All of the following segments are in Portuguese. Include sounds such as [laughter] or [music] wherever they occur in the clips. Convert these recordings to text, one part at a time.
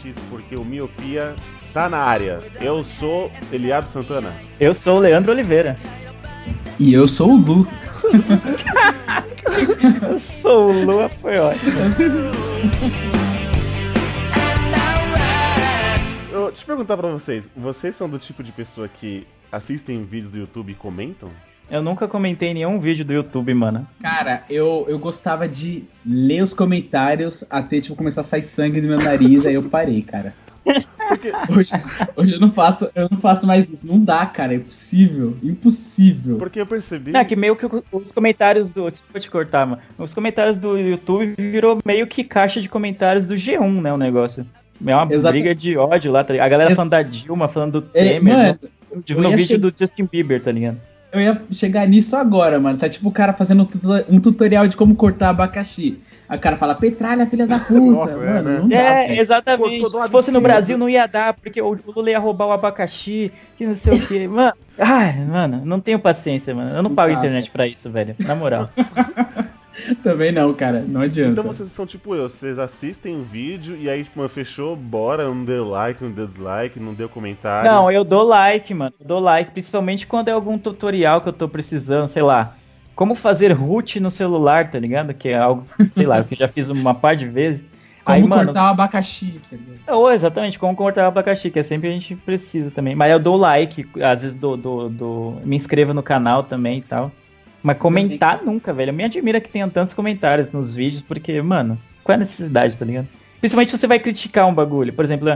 suas lentes, porque o Miopia tá na área. Eu sou Eliado Santana. Eu sou o Leandro Oliveira. E eu sou o Lu. [laughs] eu sou o Lu, foi ótimo. Eu, deixa eu perguntar pra vocês, vocês são do tipo de pessoa que assistem vídeos do YouTube e comentam? Eu nunca comentei nenhum vídeo do YouTube, mano. Cara, eu, eu gostava de ler os comentários até, tipo, começar a sair sangue do meu nariz, aí eu parei, cara. Porque hoje, hoje eu não faço, eu não faço mais isso. Não dá, cara. É impossível. Impossível. Porque eu percebi. É que meio que os comentários do. Desculpa te cortar, mano. Os comentários do YouTube virou meio que caixa de comentários do G1, né? O negócio. É uma briga de ódio lá, tá ligado? A galera Ex falando da Dilma, falando do é, Temer. É, mano, no, no vídeo che... do Justin Bieber, tá ligado? Eu ia chegar nisso agora, mano. Tá tipo o cara fazendo um tutorial de como cortar abacaxi. A cara fala, petralha, filha da puta. Nossa, mano, é, né? não dá, é exatamente. Se fosse no Brasil, não ia dar, porque o Lula ia roubar o abacaxi, que não sei o quê. [laughs] Mano, ai, mano, não tenho paciência, mano. Eu não, pago dá, internet pra isso, velho. Na moral. [laughs] [laughs] Também não, cara. Não adianta. Então vocês são tipo eu, vocês assistem o vídeo e aí, tipo, fechou, bora, não deu like, não deu dislike, não deu comentário. Não, eu dou like, mano. Eu dou like, principalmente quando é algum tutorial que eu tô precisando, sei lá. Como fazer root no celular, tá ligado? Que é algo, [laughs] sei lá, que eu já fiz uma par de vezes. Como aí, cortar mano, o abacaxi, tá oh, exatamente, como cortar o abacaxi, que é sempre a gente precisa também. Mas eu dou like, às vezes dou, dou, dou me inscreva no canal também e tal. Mas comentar nunca, velho. Me admira que tenha tantos comentários nos vídeos, porque, mano, qual é a necessidade, tá ligado? Principalmente se você vai criticar um bagulho. Por exemplo,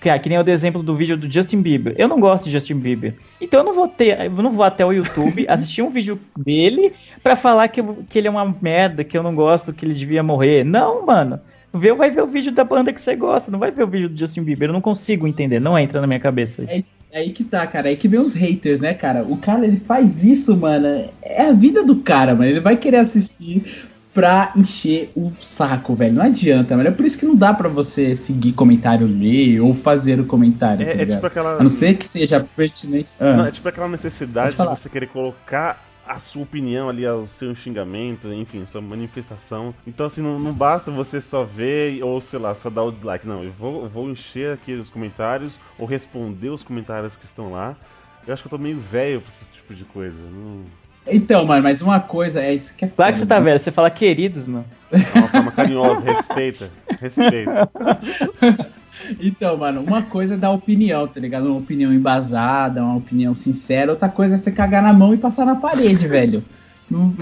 que, que nem o exemplo do vídeo do Justin Bieber. Eu não gosto de Justin Bieber. Então eu não vou ter, eu não vou até o YouTube [laughs] assistir um vídeo dele para falar que, que ele é uma merda, que eu não gosto, que ele devia morrer. Não, mano. Vê, vai ver o vídeo da banda que você gosta, não vai ver o vídeo do Justin Bieber. Eu não consigo entender, não entra na minha cabeça. É é aí que tá, cara. É aí que vem os haters, né, cara? O cara, ele faz isso, mano. É a vida do cara, mano. Ele vai querer assistir pra encher o saco, velho. Não adianta, mano. É por isso que não dá pra você seguir comentário ler ou fazer o comentário. É, tá é tipo aquela. A não ser que seja pertinente. Ah. Não, é tipo aquela necessidade de você querer colocar a sua opinião ali, o seu xingamento, enfim, sua manifestação. Então, assim, não, não, basta você só ver ou, sei lá, só dar o dislike. Não, eu vou, vou encher aqui os comentários ou responder os comentários que estão lá. Eu acho que eu tô meio velho pra esse tipo de coisa. Não... Então, mano, mas uma coisa é isso que é. Claro que você tá né? velho, você fala queridos, mano. É uma forma carinhosa, respeita. Respeita. [laughs] Então, mano, uma coisa é dar opinião, tá ligado? Uma opinião embasada, uma opinião sincera. Outra coisa é você cagar na mão e passar na parede, velho.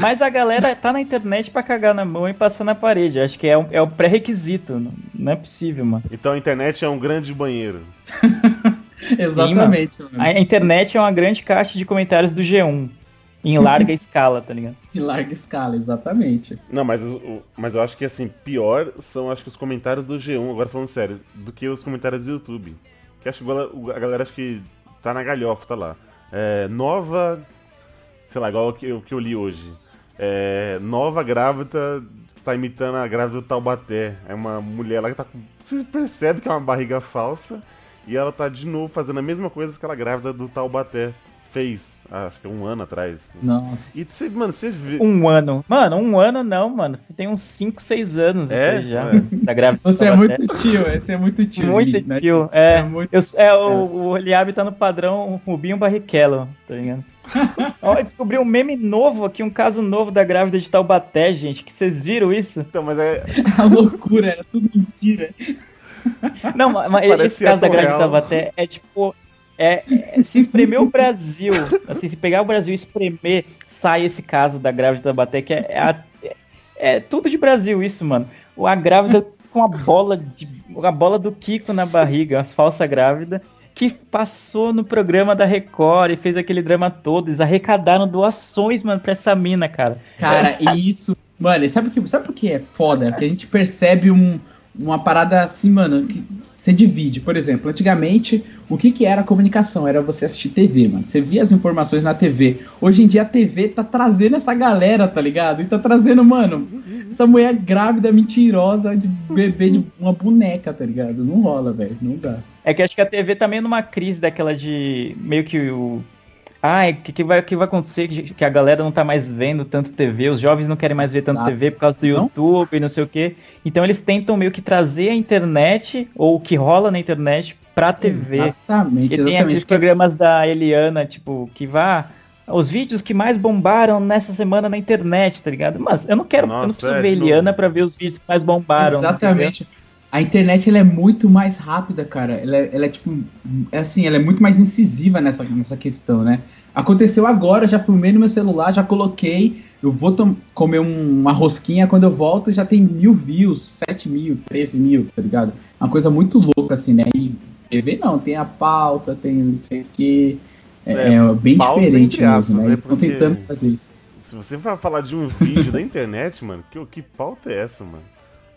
Mas a galera tá na internet para cagar na mão e passar na parede. Acho que é, um, é o pré-requisito. Não é possível, mano. Então a internet é um grande banheiro. [laughs] Exatamente. Sim, mano. A internet é uma grande caixa de comentários do G1. Em larga escala, tá ligado? Em larga escala, exatamente. Não, mas, mas eu acho que assim, pior são acho que os comentários do G1, agora falando sério, do que os comentários do YouTube. Que acho que a galera acho que tá na galhofa, tá lá. É, nova. Sei lá, igual o que, que eu li hoje. É, nova grávida tá imitando a grávida do Taubaté. É uma mulher lá que tá com. Você percebe que é uma barriga falsa. E ela tá de novo fazendo a mesma coisa que aquela grávida do Taubaté fez, acho que um ano atrás. Nossa. E você, mano, você vê. Um ano. Mano, um ano não, mano. Tem uns 5, 6 anos é? já. É. Tá grávida. Você é muito tio, esse é muito tio. Muito né? tio. É, é, muito... Eu, é, o, o Eliabe tá no padrão Rubinho Barrichello, tá ligado? [laughs] Ó, descobri um meme novo aqui, um caso novo da grávida de Taubaté, gente. Que vocês viram isso? Então, mas é. [laughs] A loucura, era tudo mentira. [laughs] Não, mas Parecia esse caso da grávida de Taubaté é tipo é, se espremer o Brasil, assim, se pegar o Brasil e espremer, sai esse caso da grávida da que é, é, é, é, tudo de Brasil isso, mano. A grávida com a bola de a bola do Kiko na barriga, as falsa grávida, que passou no programa da Record e fez aquele drama todo. Eles arrecadaram doações, mano, pra essa mina, cara. Cara, e isso. Mano, sabe o que, sabe por que é foda? Que a gente percebe um, uma parada assim, mano, que você divide, por exemplo, antigamente, o que, que era comunicação? Era você assistir TV, mano. Você via as informações na TV. Hoje em dia a TV tá trazendo essa galera, tá ligado? E tá trazendo, mano, essa mulher grávida, mentirosa, de bebê de uma boneca, tá ligado? Não rola, velho. Não dá. É que acho que a TV também tá numa crise daquela de. meio que o ah, o que, que, vai, que vai acontecer que a galera não tá mais vendo tanto TV, os jovens não querem mais ver tanto ah, TV por causa do YouTube e não sei o quê. Então eles tentam meio que trazer a internet, ou o que rola na internet, pra TV. Exatamente. E tem aqueles programas da Eliana, tipo, que vá. Os vídeos que mais bombaram nessa semana na internet, tá ligado? Mas eu não quero, Nossa, eu não preciso é, ver Eliana pra ver os vídeos que mais bombaram. Exatamente. A internet ela é muito mais rápida, cara. Ela é, ela é tipo. É assim, ela é muito mais incisiva nessa, nessa questão, né? Aconteceu agora, já filmei no meu celular, já coloquei. Eu vou comer um, uma rosquinha, quando eu volto já tem mil views, sete mil, treze mil, tá ligado? Uma coisa muito louca, assim, né? E TV não, tem a pauta, tem não sei o que. É, é, é bem diferente mesmo, né? né? Eles estão tentando fazer isso. Se você vai falar de uns vídeos da [laughs] internet, mano, que, que pauta é essa, mano?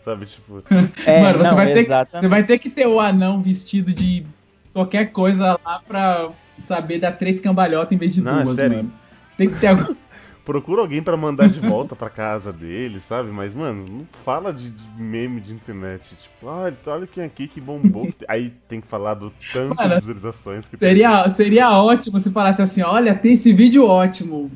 Sabe, tipo. [laughs] É, mano, você, não, vai ter, você vai ter que ter o anão vestido de qualquer coisa lá pra saber dar três cambalhotas em vez de não, é duas, é mano. Tem que ter algum. [laughs] Procura alguém para mandar de volta pra casa dele, sabe? Mas, mano, não fala de, de meme de internet. Tipo, ah, olha quem aqui que bombou. [laughs] Aí tem que falar do tanto mano, de visualizações que seria, tem. Seria ótimo se falasse assim: olha, tem esse vídeo ótimo.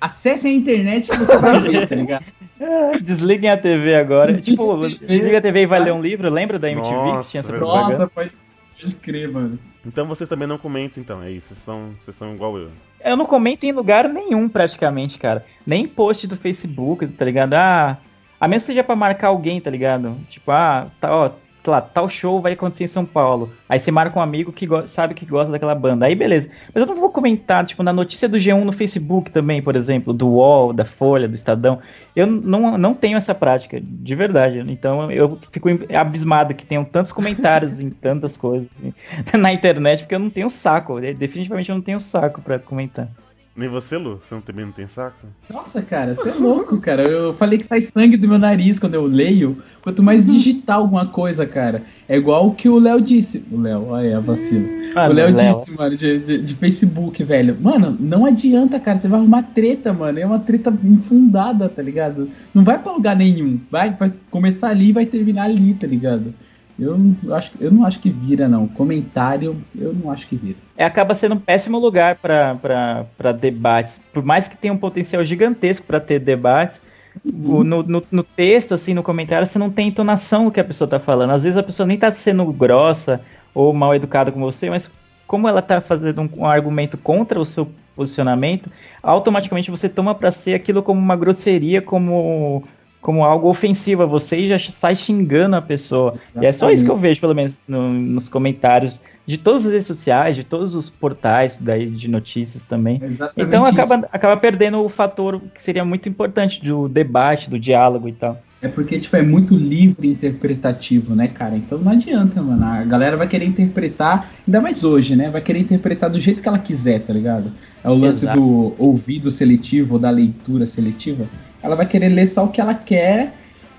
Acesse a internet que você vai ver, tá ligado? [laughs] Desliguem a TV agora. tipo, [laughs] desliga a TV e vai ler um livro. Lembra da MTV Nossa, que tinha essa propaganda? Nossa, pode, pode crer, mano. Então vocês também não comentam, então, é isso. Vocês estão, vocês estão igual eu. Eu não comento em lugar nenhum, praticamente, cara. Nem post do Facebook, tá ligado? Ah, a menos que seja pra marcar alguém, tá ligado? Tipo, ah, tá, ó, lá, tal show vai acontecer em São Paulo. Aí você marca um amigo que sabe que gosta daquela banda. Aí beleza. Mas eu não vou comentar, tipo, na notícia do G1 no Facebook também, por exemplo, do UOL, da Folha, do Estadão. Eu não, não tenho essa prática, de verdade. Então eu fico abismado que tenham tantos comentários em [laughs] tantas coisas assim, [laughs] na internet, porque eu não tenho saco. Definitivamente eu não tenho saco para comentar. Nem você, Lu? Você não, também não tem saco? Nossa, cara, você é louco, cara. Eu falei que sai sangue do meu nariz quando eu leio. Quanto mais digitar alguma coisa, cara. É igual o que o Léo disse. O Léo, olha aí a vacina. Ah, o Léo disse, mano, de, de, de, Facebook, velho. Mano, não adianta, cara. Você vai arrumar treta, mano. É uma treta infundada, tá ligado? Não vai pra lugar nenhum. Vai, vai começar ali e vai terminar ali, tá ligado? Eu não, acho, eu não acho que vira, não. Comentário, eu não acho que vira. É, acaba sendo um péssimo lugar para debates. Por mais que tenha um potencial gigantesco para ter debates, uhum. no, no, no, texto, assim, no comentário, você não tem entonação do que a pessoa está falando. Às vezes a pessoa nem está sendo grossa ou mal educada com você, mas como ela está fazendo um, um, argumento contra o seu posicionamento, automaticamente você toma para ser aquilo como uma grosseria, como como algo ofensivo a você e já sai xingando a pessoa. Exatamente. E é só isso que eu vejo, pelo menos, no, nos comentários de todas as redes sociais, de todos os portais daí de notícias também. Exatamente então acaba, acaba perdendo o fator que seria muito importante do debate, do diálogo e tal. É porque, tipo, é muito livre interpretativo, né, cara? Então não adianta, mano. A galera vai querer interpretar, ainda mais hoje, né? Vai querer interpretar do jeito que ela quiser, tá ligado? É o lance Exato. do ouvido seletivo ou da leitura seletiva ela vai querer ler só o que ela quer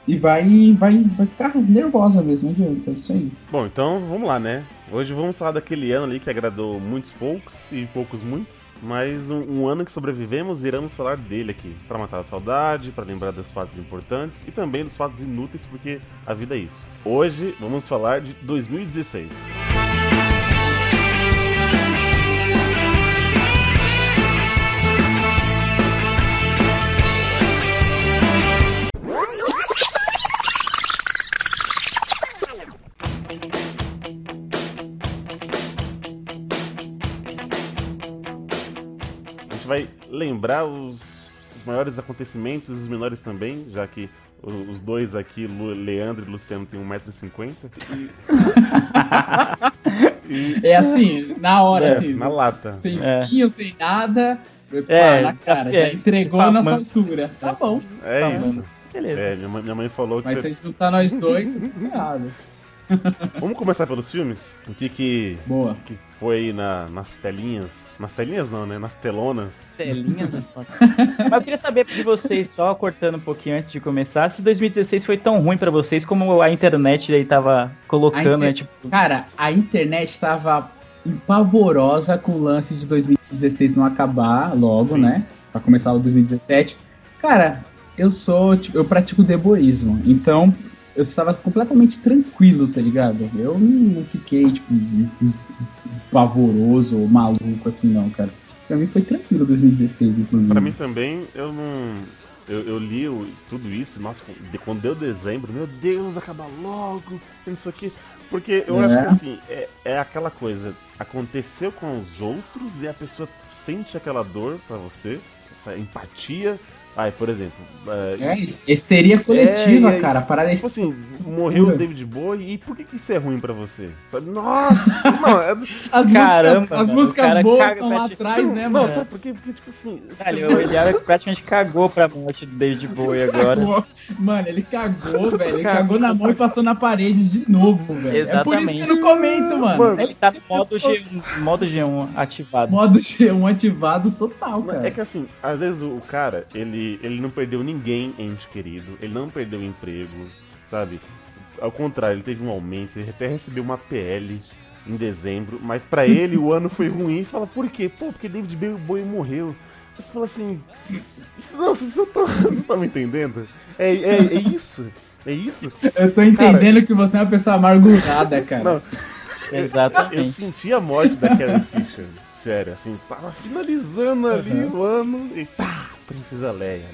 e vai, vai, vai ficar nervosa mesmo, adianta, é isso aí. Bom, então vamos lá, né? Hoje vamos falar daquele ano ali que agradou muitos poucos e poucos muitos, mas um, um ano que sobrevivemos iremos falar dele aqui, para matar a saudade, para lembrar dos fatos importantes e também dos fatos inúteis, porque a vida é isso. Hoje vamos falar de 2016. Lembrar os, os maiores acontecimentos, os menores também, já que os dois aqui, Leandro e Luciano, têm 1,50m. E... é assim, na hora, é, assim. Na lata. Sem é. fio, sem nada. É, na cara, é, já entregou na nossa altura. Tá bom. É tá isso. Bom. Beleza. É, minha, mãe, minha mãe falou que. Mas você... se juntar nós dois, não [laughs] errado. Vamos começar pelos filmes? O que que, Boa. que foi aí na, nas telinhas? Nas telinhas não, né? Nas telonas. Telinhas? [laughs] Mas eu queria saber de vocês, só cortando um pouquinho antes de começar, se 2016 foi tão ruim para vocês como a internet aí tava colocando, inter... né? Tipo... Cara, a internet tava pavorosa com o lance de 2016 não acabar logo, Sim. né? Pra começar o 2017. Cara, eu sou, tipo, eu pratico deboísmo. Então, eu estava completamente tranquilo, tá ligado? Eu não fiquei, tipo, pavoroso ou maluco assim, não, cara. Pra mim foi tranquilo 2016, inclusive. Pra mim também, eu não. Eu, eu li tudo isso, nossa, quando deu dezembro, meu Deus, acaba logo, tem isso aqui. Porque eu É. acho que assim, é, é aquela coisa, aconteceu com os outros e a pessoa sente aquela dor pra você, essa empatia. Ai, por exemplo, é, É, histeria coletiva, É, aí, cara. A parada é Tipo assim, morreu o David Bowie e por que, que isso é ruim pra você? Sabe? Nossa! [laughs] não, é, As Caramba, músicas, as músicas cara boas estão lá atrás, não, né, não, mano? sabe por quê? Porque, tipo assim. Você o Eliab praticamente cagou pra morte do David Bowie agora. Mano, ele cagou, [laughs] velho. Ele Cagou. na mão e passou na parede de novo, velho. É por isso que eu não comento, mano. Mano, É Ele tá no modo G1, modo G1 ativado. modo G1 ativado total, cara. É que assim, às vezes o cara, ele, ele não perdeu ninguém ente querido, ele não perdeu emprego, sabe? Ao contrário, ele teve um aumento, ele até recebeu uma PL em dezembro, mas pra [laughs] ele o ano foi ruim. Você fala, por quê? Pô, porque David Bowie morreu. Você fala assim, não, vocês não estão [laughs] me entendendo? É, é, é isso, é isso. Eu tô entendendo que você é uma pessoa amargurada, cara. Não, [laughs] Eu Exatamente. senti a morte da Carrie Fisher. Sério, assim, tava finalizando ali Uhum. o ano e tá, Princesa Leia.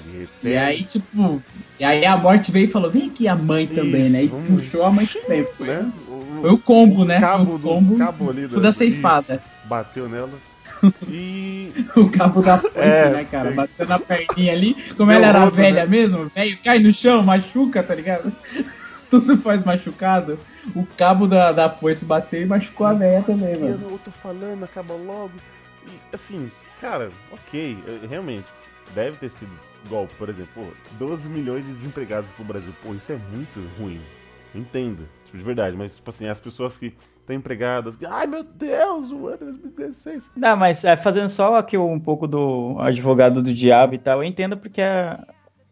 E aí, tipo, e aí a morte veio e falou: vem aqui a mãe também, Isso, né? E puxou a mãe também. Foi, né? foi o combo, né? Cabo o combo, do cabo ali da ceifada. isso, bateu nela. [laughs] E O cabo da foice, É, né, cara? tem- Bateu na perninha ali. Como ela era outro, velha né? mesmo, velho, cai no chão, machuca, tá ligado? [laughs] Tudo faz machucado. O cabo da, da foice bateu e machucou a velha também, mano. eu tô falando, acaba logo. E assim, cara, ok, realmente, deve ter sido igual, por exemplo, pô, 12 milhões de desempregados pro Brasil. Pô, isso é muito ruim. Entendo, tipo, de verdade, mas tipo assim, as pessoas que estão empregadas, ai meu Deus, o ano é 2016. Não, mas é, fazendo só aqui um pouco do advogado do diabo e tal, eu entendo porque a-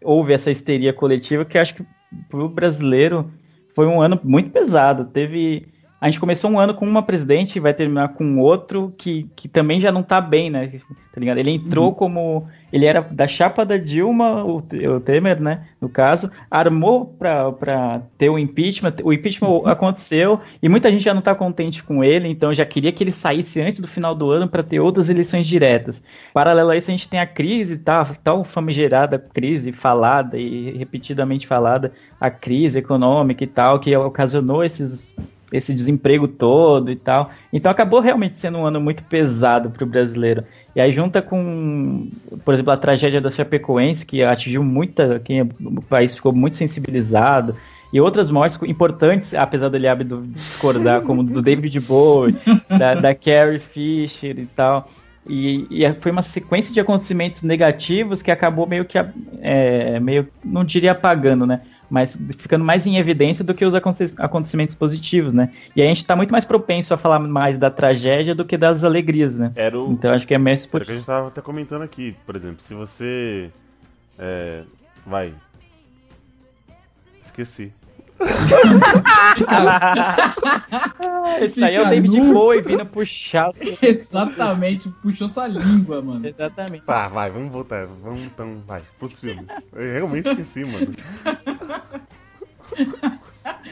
houve essa histeria coletiva que acho que pro brasileiro foi um ano muito pesado. Teve. A gente começou um ano com uma presidente e vai terminar com outro que, que também já não tá bem, né? Tá ligado? Ele entrou como. Ele era da chapa da Dilma, o, o Temer, né? No caso, armou pra ter o impeachment. O impeachment aconteceu e muita gente já não tá contente com ele, então já queria que ele saísse antes do final do ano para ter outras eleições diretas. Paralelo a isso, a gente tem a crise, tá? Tal famigerada crise falada e repetidamente falada, a crise econômica e tal, que ocasionou esses esse desemprego todo e tal. Então acabou realmente sendo um ano muito pesado para o brasileiro. E aí junta com, por exemplo, a tragédia da Chapecoense, que atingiu muita, que o país ficou muito sensibilizado, e outras mortes importantes, apesar do Eliab discordar, como do David Bowie, [laughs] da, da Carrie Fisher e tal. E, e, foi uma sequência de acontecimentos negativos que acabou meio que, é, meio, não diria apagando, né? Mas ficando mais em evidência do que os acontecimentos positivos, né? E a gente tá muito mais propenso a falar mais da tragédia do que das alegrias, né? O, então acho que é mais por que a gente tava até comentando aqui, por exemplo, se você. É, vai. Esqueci. Isso aí é o David Bowie vindo puxar. [laughs] Exatamente, puxou sua língua, mano. Exatamente. Tá, vai, vamos voltar. Vamos então, vai, pros filmes. Eu realmente esqueci, mano. [laughs]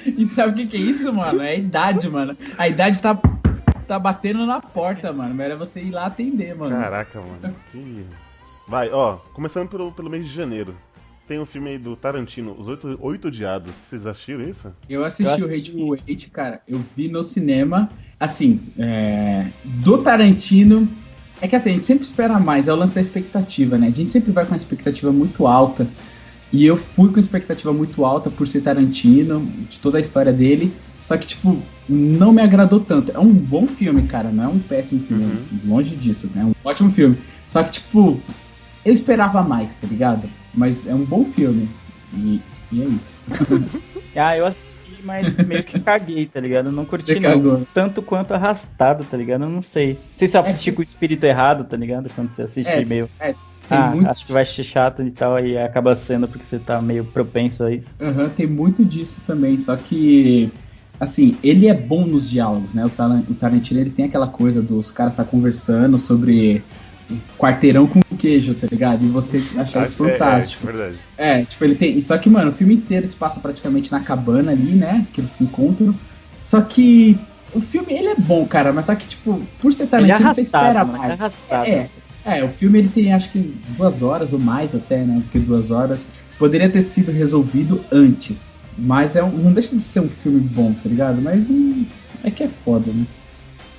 E sabe o que, que é isso, mano? É a idade, mano. A idade tá, tá batendo na porta, mano. Melhor você ir lá atender, mano. Caraca, mano. Que... Vai, ó, começando pelo, pelo mês de janeiro. Tem um filme aí do Tarantino, Os Oito, Oito Odiados. Vocês assistiram isso? Eu assisti eu o Hateful Eight, cara. Eu vi no cinema. Assim, é... do Tarantino. É que assim, a gente sempre espera mais, é o lance da expectativa, né? A gente sempre vai com uma expectativa muito alta. E eu fui com expectativa muito alta por ser Tarantino, de toda a história dele. Só que, tipo, não me agradou tanto. É um bom filme, cara, não é um péssimo filme. Uhum. Longe disso, né? É um ótimo filme. Só que, tipo, eu esperava mais, tá ligado? Mas é um bom filme. E, e é isso. [laughs] ah, eu assisti, mas meio que caguei, tá ligado? Eu não curti não. Tanto quanto arrastado, tá ligado? Eu não sei. Não sei se eu assisti é, com o espírito errado, tá ligado? Quando você assiste é, meio. É, ah, muito... acho que vai ser chato e tal, e acaba sendo porque você tá meio propenso a isso. Uhum, tem muito disso também, só que assim, ele é bom nos diálogos, né? O Tarantino ele tem aquela coisa dos caras tá conversando sobre quarteirão com queijo, tá ligado? E você achar isso fantástico. É, é, verdade. É, tipo, ele tem. Só que, mano, o filme inteiro se passa praticamente na cabana ali, né? Que eles se encontram. Só que o filme, ele é bom, cara, mas só que, tipo, por ser Tarantino, ele é arrastado, você espera mano, mais. É, arrastado. é, É, o filme ele tem acho que duas horas ou mais até, né? Porque duas horas. Poderia ter sido resolvido antes. Mas é um, não deixa de ser um filme bom, tá ligado? Mas hum, é que é foda, né?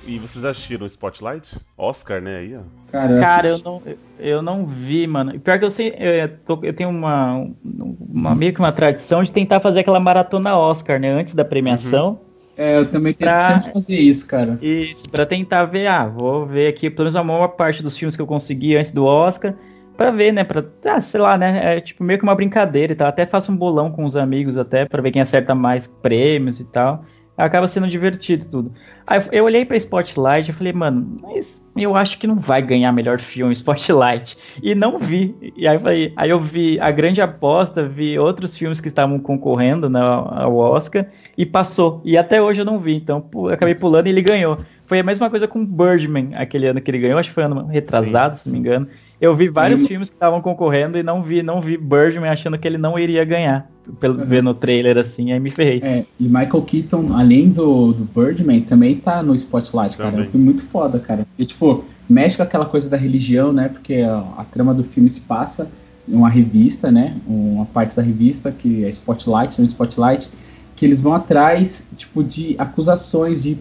E vocês assistiram Spotlight? Oscar, né? Aí, ó. Cara, eu, Cara eu, não, eu não vi, mano. Pior que eu sei, eu, tô, eu tenho uma, uma meio que uma tradição de tentar fazer aquela maratona Oscar, né? Antes da premiação. Uhum. É, eu também tento pra... sempre fazer isso, cara. Isso, pra tentar ver, ah, vou ver aqui pelo menos a maior parte dos filmes que eu consegui antes do Oscar. Pra ver, né? Pra, ah, sei lá, né? É tipo meio que uma brincadeira e tal. Até faço um bolão com os amigos até, pra ver quem acerta mais prêmios e tal acaba sendo divertido tudo. Aí eu olhei pra Spotlight e falei, mano, mas eu acho que não vai ganhar melhor filme [laughs] Spotlight. E não vi. E aí, falei, aí eu vi A Grande Aposta, vi outros filmes que estavam concorrendo né, ao Oscar e passou. E até hoje eu não vi, então eu acabei pulando e ele ganhou. Foi a mesma coisa com Birdman, aquele ano que ele ganhou, acho que foi ano retrasado, Sim. se não me engano. Eu vi vários Sim. filmes que estavam concorrendo e não vi, não vi Birdman achando que ele não iria ganhar. Pelo uhum. ver no trailer assim, aí me ferrei. É, e Michael Keaton, além do, do Birdman, também tá no Spotlight, cara. Também. É um filme muito foda, cara. E tipo, mexe com aquela coisa da religião, né? Porque a, a trama do filme se passa em uma revista, né? Uma parte da revista que é Spotlight, no Spotlight, que eles vão atrás, tipo, de acusações de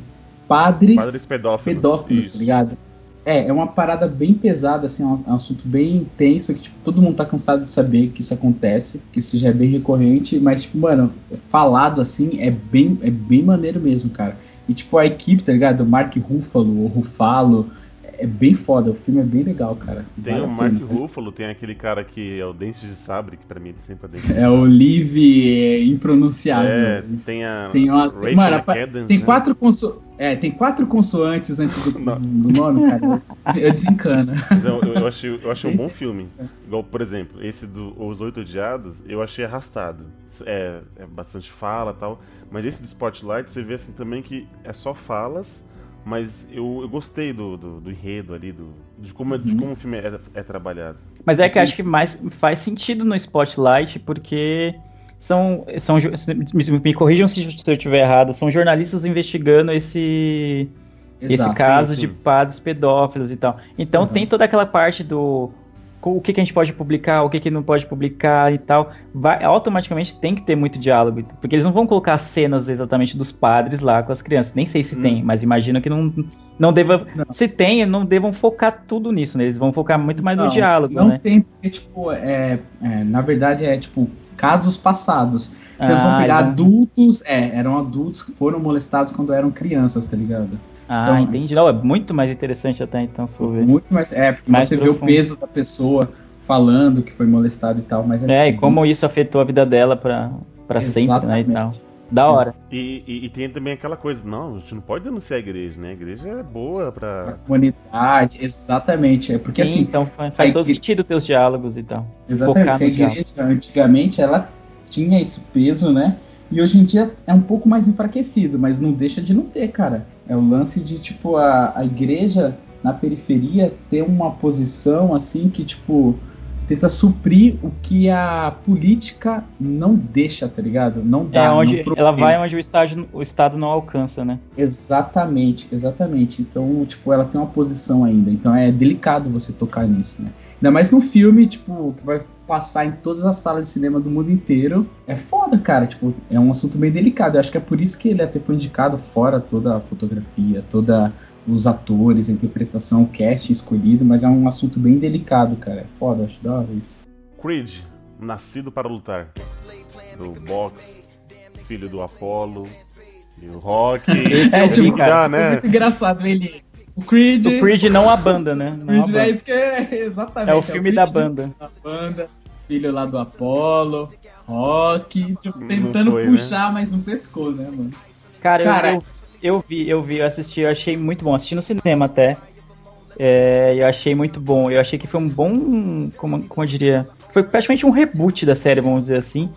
padres, padres pedófilos, pedófilos tá ligado? É, é uma parada bem pesada, assim, é um, é um assunto bem intenso, que tipo, todo mundo tá cansado de saber que isso acontece, que isso já é bem recorrente, mas, tipo, mano, falado assim é bem, é bem maneiro mesmo, cara. E tipo, a equipe, tá ligado? Mark Ruffalo, o Rufalo, é bem foda, o filme é bem legal, cara. Tem vale o Mark pena, Ruffalo, tem aquele cara que é o Dente de Sabre, que pra mim ele sempre é Dente de É o Liv é, impronunciável. É, tem a tem uma, Rachel mano, McAdams, tem né? quatro conso... é, tem quatro consoantes antes do, [laughs] do nome, cara. Eu desencana. Eu, eu, achei, eu achei um bom [laughs] filme. Igual, por exemplo, esse do Os Oito Odiados, eu achei arrastado. É, é bastante fala e tal. Mas esse do Spotlight, você vê assim também que é só falas mas eu, eu gostei do, do, do, enredo ali, do, de, como, de uhum. como o filme é, é, trabalhado. Mas é que acho que mais faz sentido no Spotlight, porque são. são me, me corrijam se, se eu estiver errado, são jornalistas investigando esse. Exato, esse caso sim, sim. de padres pedófilos e tal. Então uhum. tem toda aquela parte do o que, que a gente pode publicar, o que, que não pode publicar e tal, vai, automaticamente tem que ter muito diálogo. Porque eles não vão colocar cenas exatamente dos padres lá com as crianças. Nem sei se hum. tem, mas imagino que não, não deva. Não. Se tem, não devam focar tudo nisso, né? Eles vão focar muito mais não, no diálogo. Não né? tem, porque, tipo, é, é, na verdade é tipo casos passados. Ah, eles vão pegar adultos, é, eram adultos que foram molestados quando eram crianças, tá ligado? Ah, então, entendi. Não, é muito mais interessante até então, se for ver. Muito mais, é, porque mais você profundo. vê o peso da pessoa falando que foi molestado e tal, mas é, é e como isso afetou a vida dela pra, pra sempre, né, e tal. Da hora. E, e, e, tem também aquela coisa, não, a gente não pode denunciar a igreja, né? A igreja é boa pra. A comunidade, exatamente. É porque Sim, assim. Então faz, faz todo igreja... sentido teus diálogos e tal. Exatamente. A igreja, diálogos. antigamente, ela tinha esse peso, né? E hoje em dia é um pouco mais enfraquecido, mas não deixa de não ter, cara. É o lance de, tipo, a, a igreja na periferia ter uma posição assim que, tipo, tenta suprir o que a política não deixa, tá ligado? Não dá. É onde ela vai onde o, estágio, o Estado não alcança, né? Exatamente, exatamente. Então, tipo, ela tem uma posição ainda. Então é delicado você tocar nisso, né? Ainda mais num filme, tipo, que vai passar em todas as salas de cinema do mundo inteiro. É foda, cara. Tipo, é um assunto bem delicado. Eu acho que é por isso que ele até foi indicado fora toda a fotografia, toda os atores, a interpretação, o casting escolhido, mas é um assunto bem delicado, cara. É foda, acho da hora isso. Creed, nascido para lutar. Do box, filho do Apollo, e o Rock. Esse é, tipo, cara, né? é muito engraçado ele. O Creed. O Creed não a banda, né? Não Creed é isso que é [laughs] exatamente. É o filme é o da banda. Da banda, filho lá do Apollo, Rock, tipo, tentando foi, né? puxar, né? mas não pescou, né, mano? Cara, Cara eu, eu vi, eu vi, eu assisti, eu achei muito bom. Assisti no cinema até. É, eu achei muito bom. Eu achei que foi um bom. Como, como eu diria? Foi praticamente um reboot da série, vamos dizer assim.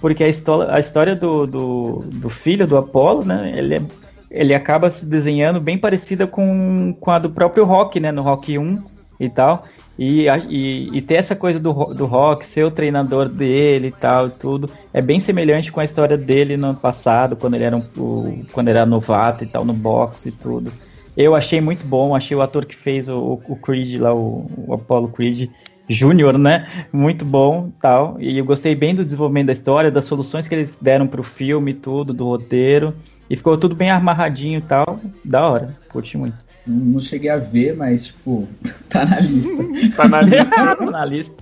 Porque a história, a história do, do, do filho do Apollo, né? Ele, é, ele acaba se desenhando bem parecida com, com a do próprio Rock, né? No Rock 1 e tal. E, e, e, ter essa coisa do, do rock, ser o treinador dele e tal, tudo, é bem semelhante com a história dele no passado, quando ele era, um, o, quando era novato e tal, no boxe e tudo. Eu achei muito bom, achei o ator que fez o, o Creed lá, o, o Apollo Creed Júnior, né? Muito bom tal. E eu gostei bem do desenvolvimento da história, das soluções que eles deram pro filme, tudo, do roteiro. E ficou tudo bem amarradinho e tal. Da hora. Curti muito. Não cheguei a ver, mas, tipo, [laughs] tá na lista. tá na lista. [laughs] tá na lista.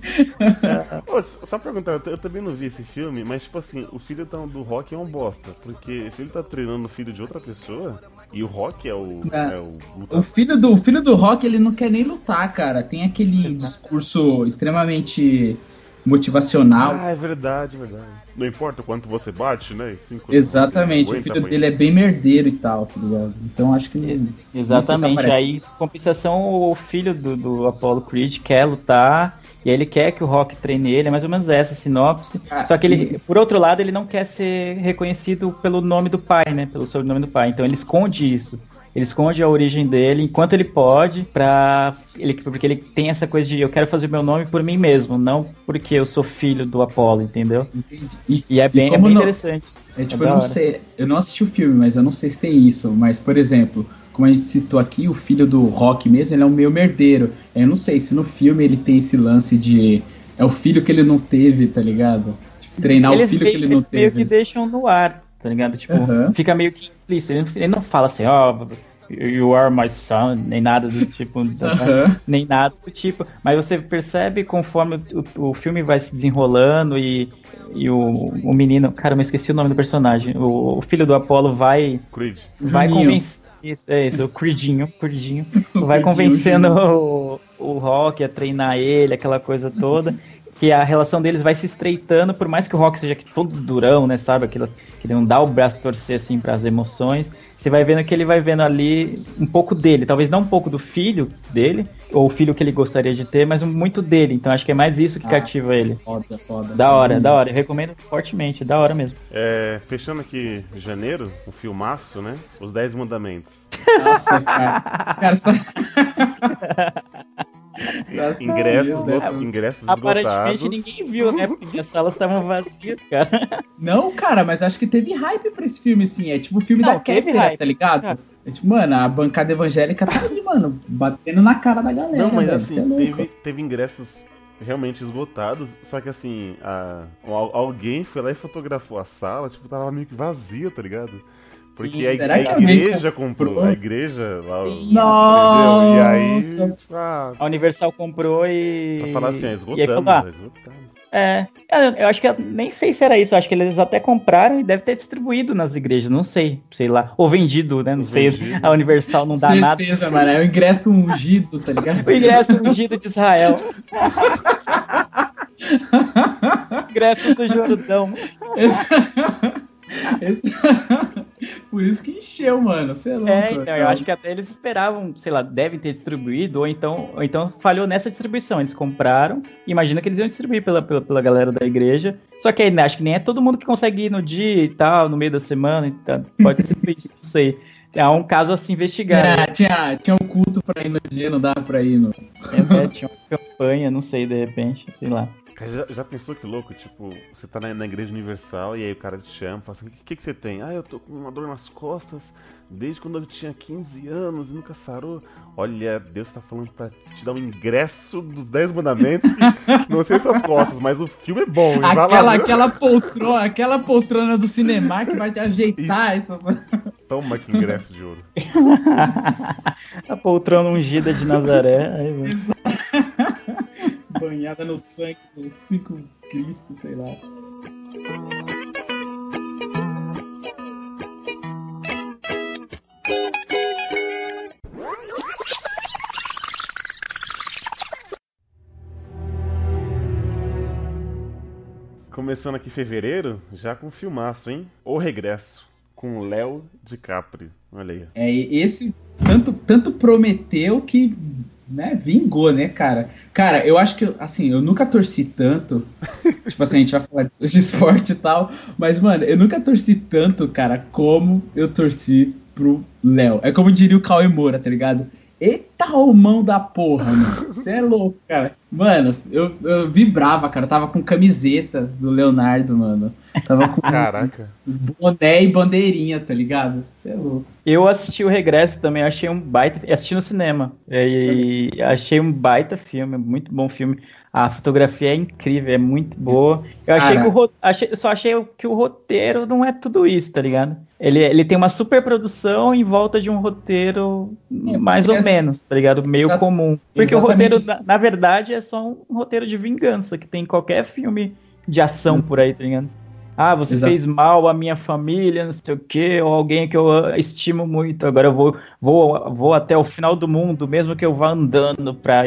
Pô, só perguntar, eu, eu, também não vi esse filme, mas, tipo assim, o filho do Rock é um bosta. Porque se ele tá treinando o filho de outra pessoa, e o Rock é o. É. É o, o, filho do, o filho do Rock, ele não quer nem lutar, cara. Tem aquele discurso extremamente motivacional. Ah, é verdade, é verdade. Não importa o quanto você bate, né? Exatamente, o filho dele é bem merdeiro e tal, tá ligado? Então acho que. Exatamente, aí, compensação, o filho do, do Apollo Creed quer lutar. E ele quer que o Rock treine ele, é mais ou menos essa sinopse. Ah, Só que ele, e... por outro lado, ele não quer ser reconhecido pelo nome do pai, né? Pelo sobrenome do pai. Então ele esconde isso. Ele esconde a origem dele enquanto ele pode, pra ele, porque ele tem essa coisa de eu quero fazer meu nome por mim mesmo, não porque eu sou filho do Apolo, entendeu? Entendi. E, e é bem, e é bem não, interessante. É, tipo, é eu não sei, eu não assisti o filme, mas eu não sei se tem isso. Mas, por exemplo, como a gente citou aqui, o filho do Rock mesmo, ele é um meio merdeiro. Eu não sei se no filme ele tem esse lance de. É o filho que ele não teve, tá ligado? Tipo, treinar eles o filho meio, que ele não eles teve. meio que deixam no ar, tá ligado? Tipo, uhum. fica meio que implícito. Ele, ele, não fala assim, ó, oh, you are my son, nem nada do tipo, [laughs] uhum. nem nada do tipo. Mas você percebe conforme o, o filme vai se desenrolando e, e o, o menino, cara, eu esqueci o nome do personagem. O, o filho do Apolo vai. Creed. Vai convencer. Isso, é isso, o Creedinho, Creedinho. [laughs] vai convencendo o, o Rock a treinar ele, aquela coisa toda que a relação deles vai se estreitando, por mais que o Rock seja todo durão, né, sabe, aquilo que não dá o braço torcer assim para as emoções, você vai vendo que ele vai vendo ali um pouco dele, talvez não um pouco do filho dele, ou o filho que ele gostaria de ter, mas muito dele. Então acho que é mais isso que ah, cativa ele. Foda, foda. Da hora, da hora. Eu recomendo fortemente, da hora mesmo. É, fechando aqui janeiro, o um filmaço, né? Os 10 mandamentos. Nossa, cara. [laughs] cara você tá... [laughs] ingressos, Deus, né? ingressos Aparentemente esgotados. ninguém viu, né? [laughs] Porque as salas estavam vazias, cara. Não, cara, mas acho que teve hype pra esse filme, assim. É tipo o filme Não, da Kéfera, tá ligado? É tipo, mano, a bancada evangélica tá ali, mano, batendo na cara da galera. Não, mas velho, assim, é teve, teve ingressos realmente esgotados, só que assim, a, alguém foi lá e fotografou a sala, tipo, tava meio que vazia, tá ligado? Porque a, a igreja comprou, a igreja lá. Nossa. E aí. Ah, a Universal comprou e. Pra falar assim, é esgotamos, é esgotamos. É, eu acho que nem sei se era isso, eu acho que eles até compraram e deve ter distribuído nas igrejas, não sei, sei lá, ou vendido, né? Não vendido. sei, a Universal não dá Certeza, nada. Certeza, mano, é o ingresso ungido, tá ligado? o ingresso ungido de Israel. [laughs] ingresso do Jordão. [laughs] Por isso que encheu, mano. Sei lá. É, então, eu acho que até eles esperavam, sei lá, devem ter distribuído, ou então, ou então falhou nessa distribuição. Eles compraram, imagina que eles iam distribuir pela, pela, pela galera da igreja. Só que aí, né, acho que nem é todo mundo que consegue ir no dia e tal, no meio da semana. Então, pode ser isso, não sei. É um caso a se investigar. É, tinha, tinha um culto pra ir no dia, não dava pra ir no. É, é, tinha uma campanha, não sei, de repente, sei lá. Já, já, pensou que louco? Tipo, você tá na, na, Igreja Universal e aí o cara te chama fala assim: O que, que você tem? Ah, eu tô com uma dor nas costas desde quando eu tinha 15 anos e nunca sarou. Olha, Deus tá falando pra te dar um ingresso dos 10 mandamentos. [laughs] não sei suas costas, mas o filme é bom. Aquela, aquela, poltrona, aquela poltrona do cinema que vai te ajeitar. Essas... Toma que ingresso de ouro. [laughs] A poltrona ungida de Nazaré. Aí, banhada no sangue dos cinco Cristo, sei lá. Começando aqui fevereiro, já com filmaço, hein? O Regresso, com Léo DiCaprio. Olha aí. É, esse tanto, tanto prometeu que né, vingou, né, cara? Cara, eu acho que, assim, eu nunca torci tanto. [laughs] tipo assim, a gente vai falar de, de esporte e tal. Mas, mano, eu nunca torci tanto, cara, como eu torci pro Léo. É como diria o Cauê Moura, tá ligado? Eita, mão da porra, mano. Você é louco, cara. Mano, eu, eu vibrava, cara. Eu tava com camiseta do Leonardo, mano. Tava com Caraca. boné e bandeirinha, tá ligado? Você é louco. Eu assisti o Regresso também, achei um baita. Assisti no cinema. E achei um baita filme, muito bom filme. A fotografia é incrível, é muito boa. Eu achei que o achei, só achei que o roteiro não é tudo isso, tá ligado? Ele, ele tem uma super produção em volta de um roteiro É, mais ou menos, tá ligado? Meio comum. Porque o roteiro, na, na verdade, é só um roteiro de vingança que tem em qualquer filme de ação por aí, tá ligado? Ah, você Exato. fez mal à minha família, não sei o quê, ou alguém que eu ah, estimo muito, agora eu vou, vou, vou até o final do mundo, mesmo que eu vá andando pra,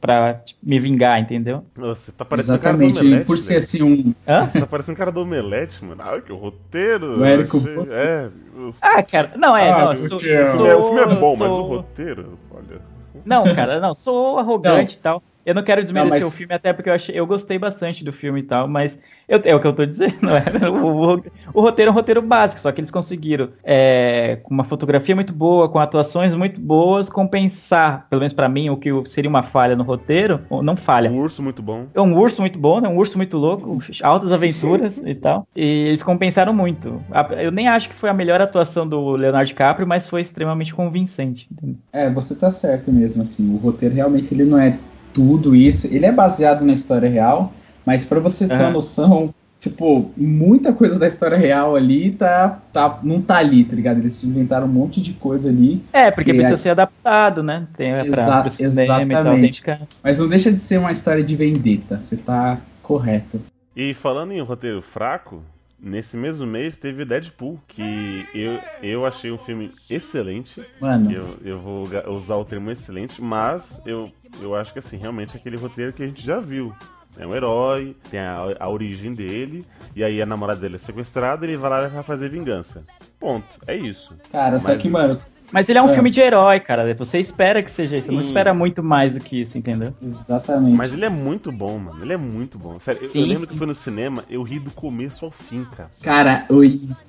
pra me vingar, entendeu? Nossa, tá parecendo um cara do Exatamente. E Omelete. por ser velho. assim um. Hã? Tá parecendo cara do Omelete, mano. Ah, que o roteiro. O Érico achei-. É. eu- Ah, cara, não, é, Ah, não, sou, o, sou- filme é, o filme é bom, mas o sou- roteiro, olha. Não, cara, não, sou arrogante e tal. Eu não quero desmerecer Não, mas- o filme, até porque eu, achei, eu gostei bastante do filme e tal, mas eu- é o que eu tô dizendo, [laughs] é, o, o- o roteiro é um roteiro básico, só que eles conseguiram, é, com uma fotografia muito boa, com atuações muito boas, compensar, pelo menos pra mim, o que seria uma falha no roteiro, ou não falha, Um urso muito bom. é um urso muito bom, né? Um urso muito louco, altas aventuras [laughs] e tal. E eles compensaram muito. Eu nem acho que foi a melhor atuação do Leonardo DiCaprio, mas foi extremamente convincente. entendeu? É, você tá certo mesmo, assim. O roteiro realmente ele não é tudo isso. Ele é baseado na história real, mas pra você ter uma noção, tipo, muita coisa da história real ali tá, tá, não tá ali, tá ligado? Eles inventaram um monte de coisa ali, É, porque E precisa é- ser adaptado, né? Tem pra, Exa- tal. Que exatamente. mas não deixa de ser uma história de vendetta. Você tá correto. E falando em roteiro fraco, nesse mesmo mês teve Deadpool, que eu, eu achei um filme excelente. Mano, Eu, eu vou usar o termo excelente, mas eu, eu acho que assim, realmente é aquele roteiro que a gente já viu. É um herói, tem a, a origem dele, e aí a namorada dele é sequestrada e ele vai lá pra fazer vingança. Ponto. É isso. cara, só mas- que, mano, Mas ele é um É. filme de herói, cara. Você espera que seja isso. Você não Sim. espera muito mais do que isso, entendeu? exatamente. Mas ele é muito bom, mano. Ele é muito bom. Sério, eu- eu, Sim, lembro sim. que foi no cinema, eu ri do começo ao fim, cara. Cara, eu,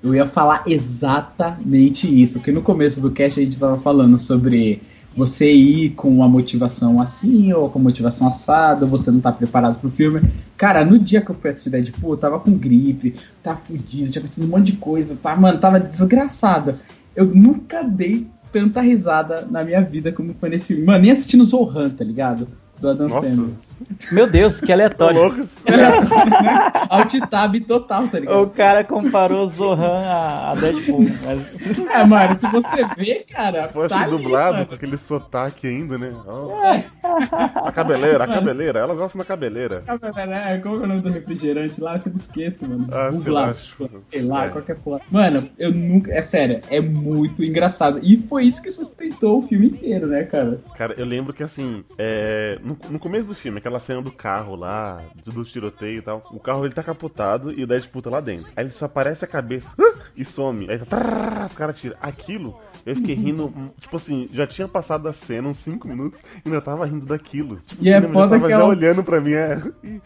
eu ia falar exatamente isso. Que no começo do cast a gente tava falando sobre você ir com uma motivação assim ou com motivação assada, você não tá preparado pro filme. Cara, no dia que eu fui assistir Deadpool, eu tava com gripe, tava fudido, tinha acontecido um monte de coisa, tá, mano, tava desgraçada. Eu nunca dei tanta risada na minha vida como foi nesse filme. Mano, nem assistindo Zohan, tá ligado? Do Adam Nossa, Sandler. Meu Deus, que aleatório. louco. [laughs] Alt-tab total, tá ligado? O cara comparou Zohan a, Deadpool. Mas... É, mano, se você vê, cara. Se fosse tá dublado com aquele sotaque ainda, né? Ó. A cabeleira, a cabeleira. Ela gosta da cabeleira. É, como é o nome do refrigerante lá? Eu sempre esqueço, mano. Ah, sei lá, sei lá, é. qualquer porra. Mano, eu nunca. É sério, é muito engraçado. E foi isso que sustentou o filme inteiro, né, cara? Cara, eu lembro que assim, é, no, no começo do filme, aquela cena do carro lá, do, tiroteio e tal, o carro ele tá capotado e o Deadpool tá lá dentro. Aí ele só aparece a cabeça "Ah!" e some. Aí tá, trrr, os caras tiram. Aquilo, eu fiquei rindo, hum, tipo assim, já tinha passado a cena uns 5 minutos e ainda tava rindo daquilo. Tipo, E é foda já tava que já ela- olhando pra mim, é. [laughs]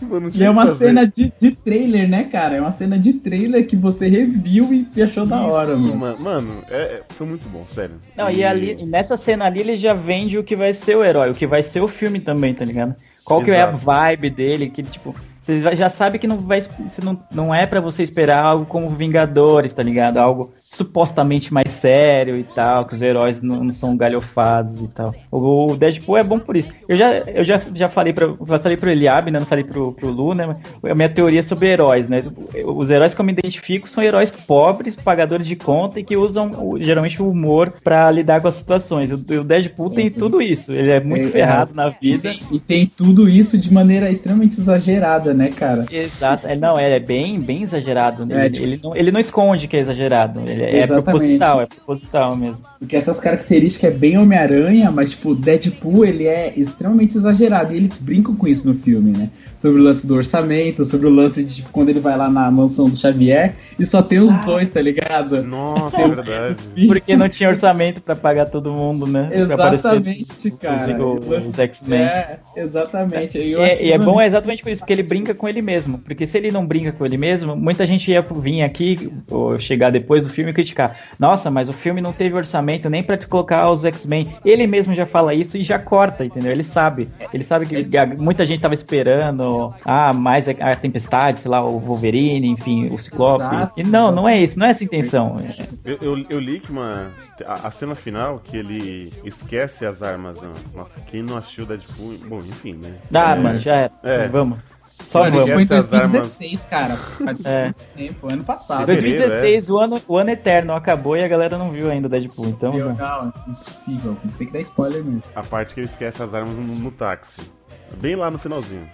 Mano, E é uma cena de, de trailer, né, cara? É uma cena de trailer que você reviu e achou da hora, mano. mano. Mano, é, é- foi muito bom, sério. Não, e ali, e nessa cena ali ele já vende o que vai ser o herói, o que vai ser o filme também, tá ligado? Qual que é a Exato. vibe dele, que tipo, você já- sabe que não vai você não, não é pra você esperar algo como Vingadores, tá ligado? Algo supostamente mais sério e tal, que os heróis não, não são galhofados e tal. O, o Deadpool é bom por isso. Eu já, eu já, já falei para já falei pro Eliabe, né? Não falei pro, pro Lu, né? A minha teoria sobre heróis, né? Os heróis que eu me identifico são heróis pobres, pagadores de conta e que usam o- geralmente o humor pra lidar com as situações. O, o Deadpool tem tudo isso. Ele é muito É, ferrado na E vida. e tem tudo isso de maneira extremamente exagerada, né, cara? Exato. É, Não, é bem, bem exagerado. É, Ele, tipo- ele não, ele não esconde que é exagerado. Ele é Exatamente. proposital, é proposital mesmo. Porque essas características é bem Homem-Aranha, mas, tipo, Deadpool, ele é extremamente exagerado. E eles brincam com isso no filme, né? Sobre o lance do orçamento, sobre o lance de, tipo, quando ele vai lá na mansão do Xavier e só tem os dois, tá ligado? Nossa, [laughs] é verdade. Porque não tinha orçamento pra pagar todo mundo, né? Pra Exatamente, aparecer cara. Os, X-Men. É, exatamente. E, Eu é- e é bom mano, exatamente por isso, porque ele brinca com ele mesmo. Porque se ele não brinca com ele mesmo, muita gente ia vir aqui, ou chegar depois do filme, criticar. Nossa, mas o filme não teve orçamento nem para colocar os X-Men. Ele mesmo já fala isso e já corta, entendeu? Ele sabe. Ele sabe que muita gente tava esperando, ah, mais a Tempestade, sei lá, o Wolverine, enfim, o Ciclope. Exato, e não, não é isso, não é essa a intenção. Eu, eu, eu li que uma. A, a, cena final que ele esquece as armas. Não. Nossa, quem não assistiu Deadpool. Bom, enfim, né? Ah, é, mano, já é. é. Vamos. Só Mano, isso foi em 2016, cara. Faz é. tempo, ano passado. 2016, é. o, ano, o ano eterno acabou e a galera não viu ainda o Deadpool, então. Meu, não, impossível. Tem que dar spoiler mesmo. A parte que ele esquece as armas no, no táxi. Bem lá no finalzinho.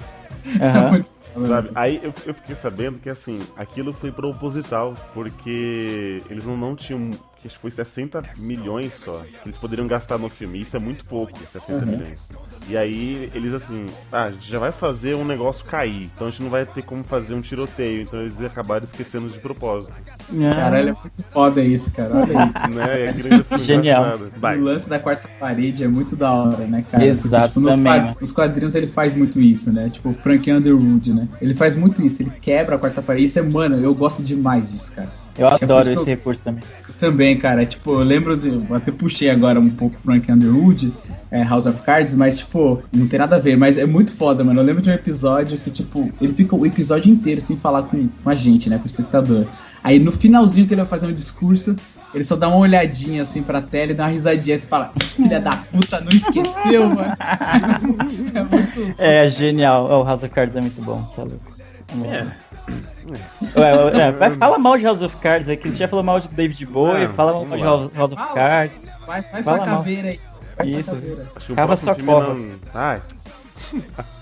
Uhum. [laughs] Sabe? Aí eu, eu, fiquei sabendo que assim, aquilo foi proposital, porque eles não, não tinham que acho que foi 60 milhões só. Eles poderiam gastar no filme. Isso é muito pouco, 60 uhum. milhões. E aí eles assim, ah, a gente já vai fazer um negócio cair, então a gente não vai ter como fazer um tiroteio. Então eles acabaram esquecendo de propósito. Caralho, é muito foda isso, cara. Olha aí. [laughs] né? Genial. O lance da quarta parede é muito da hora, né, cara? Exato. Porque, tipo, nos, nos, quadrinhos ele faz muito isso, né? Tipo, o Frank Underwood, né? Ele faz muito isso, ele quebra a quarta parede. Isso é, mano, eu gosto demais disso, cara. Eu adoro esse eu... recurso também. Também, cara. Tipo, eu lembro de. Eu até puxei agora um pouco Frank Underwood, é, House of Cards, mas, tipo, não tem nada a ver. Mas é muito foda, mano. Eu lembro de um episódio que, tipo, ele fica o episódio inteiro sem falar com, com a gente, né? Com o espectador. Aí no finalzinho que ele vai fazer um discurso, ele só dá uma olhadinha assim pra tela e dá uma risadinha e fala: Filha da puta, não esqueceu, mano. [laughs] é, muito... é genial. O House of Cards é muito bom, sabe? É. é. Ué, ué, fala mal de House of Cards aqui. Você já falou mal de David Bowie, fala mal de House, House of Cards. Faz, faz fala sua mal. caveira aí. Faz Isso. Cava sua cova. Não... Ai. [laughs]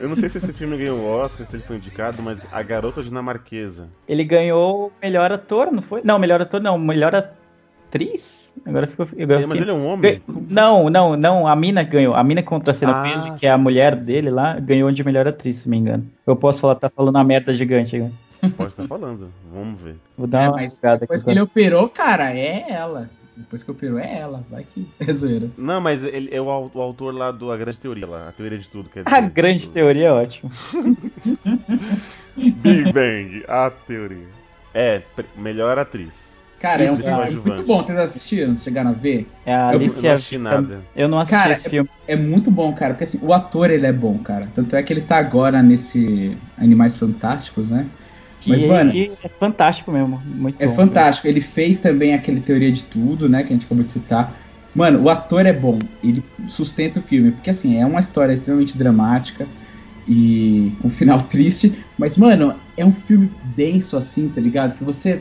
Eu não sei se esse filme ganhou o Oscar, se ele foi indicado, mas A Garota Dinamarquesa. Ele ganhou melhor ator, não foi? Não, melhor ator não, melhor atriz? Agora ficou. Agora é, mas ele é um homem? Não, não, não. A mina ganhou. A mina contra a cena ah, dele, que é a mulher dele lá, ganhou de melhor atriz, se me engano. Eu posso falar, tá falando uma merda gigante agora. Pode estar [laughs] falando, vamos ver. Vou dar é, uma mas depois que ele operou, cara, é ela. Depois que operou, é ela. Vai que [laughs] é zoeira. Não, mas ele é o, o autor lá do A Grande Teoria, lá, a teoria de tudo. Quer dizer, a Grande tudo. Teoria é ótimo. [laughs] Big Bang, a teoria. É, melhor atriz. Cara, Isso, é um filme muito bom. Vocês assistiram? Vocês chegaram a ver? É a Alicia... Eu não assisti nada. Eu não assisti cara, esse filme. É, é, muito bom, cara, porque assim, o ator ele é bom, cara. Tanto é que ele tá agora nesse Animais Fantásticos, né? Que, Mas, mano, que é fantástico mesmo. Muito é bom, fantástico. Ele fez também aquele Teoria de Tudo, né? Que a gente acabou de citar. Mano, o ator é bom. Ele sustenta o filme. Porque, assim, é uma história extremamente dramática e um final [laughs] triste. Mas, mano, é um filme denso, assim, tá ligado? Que você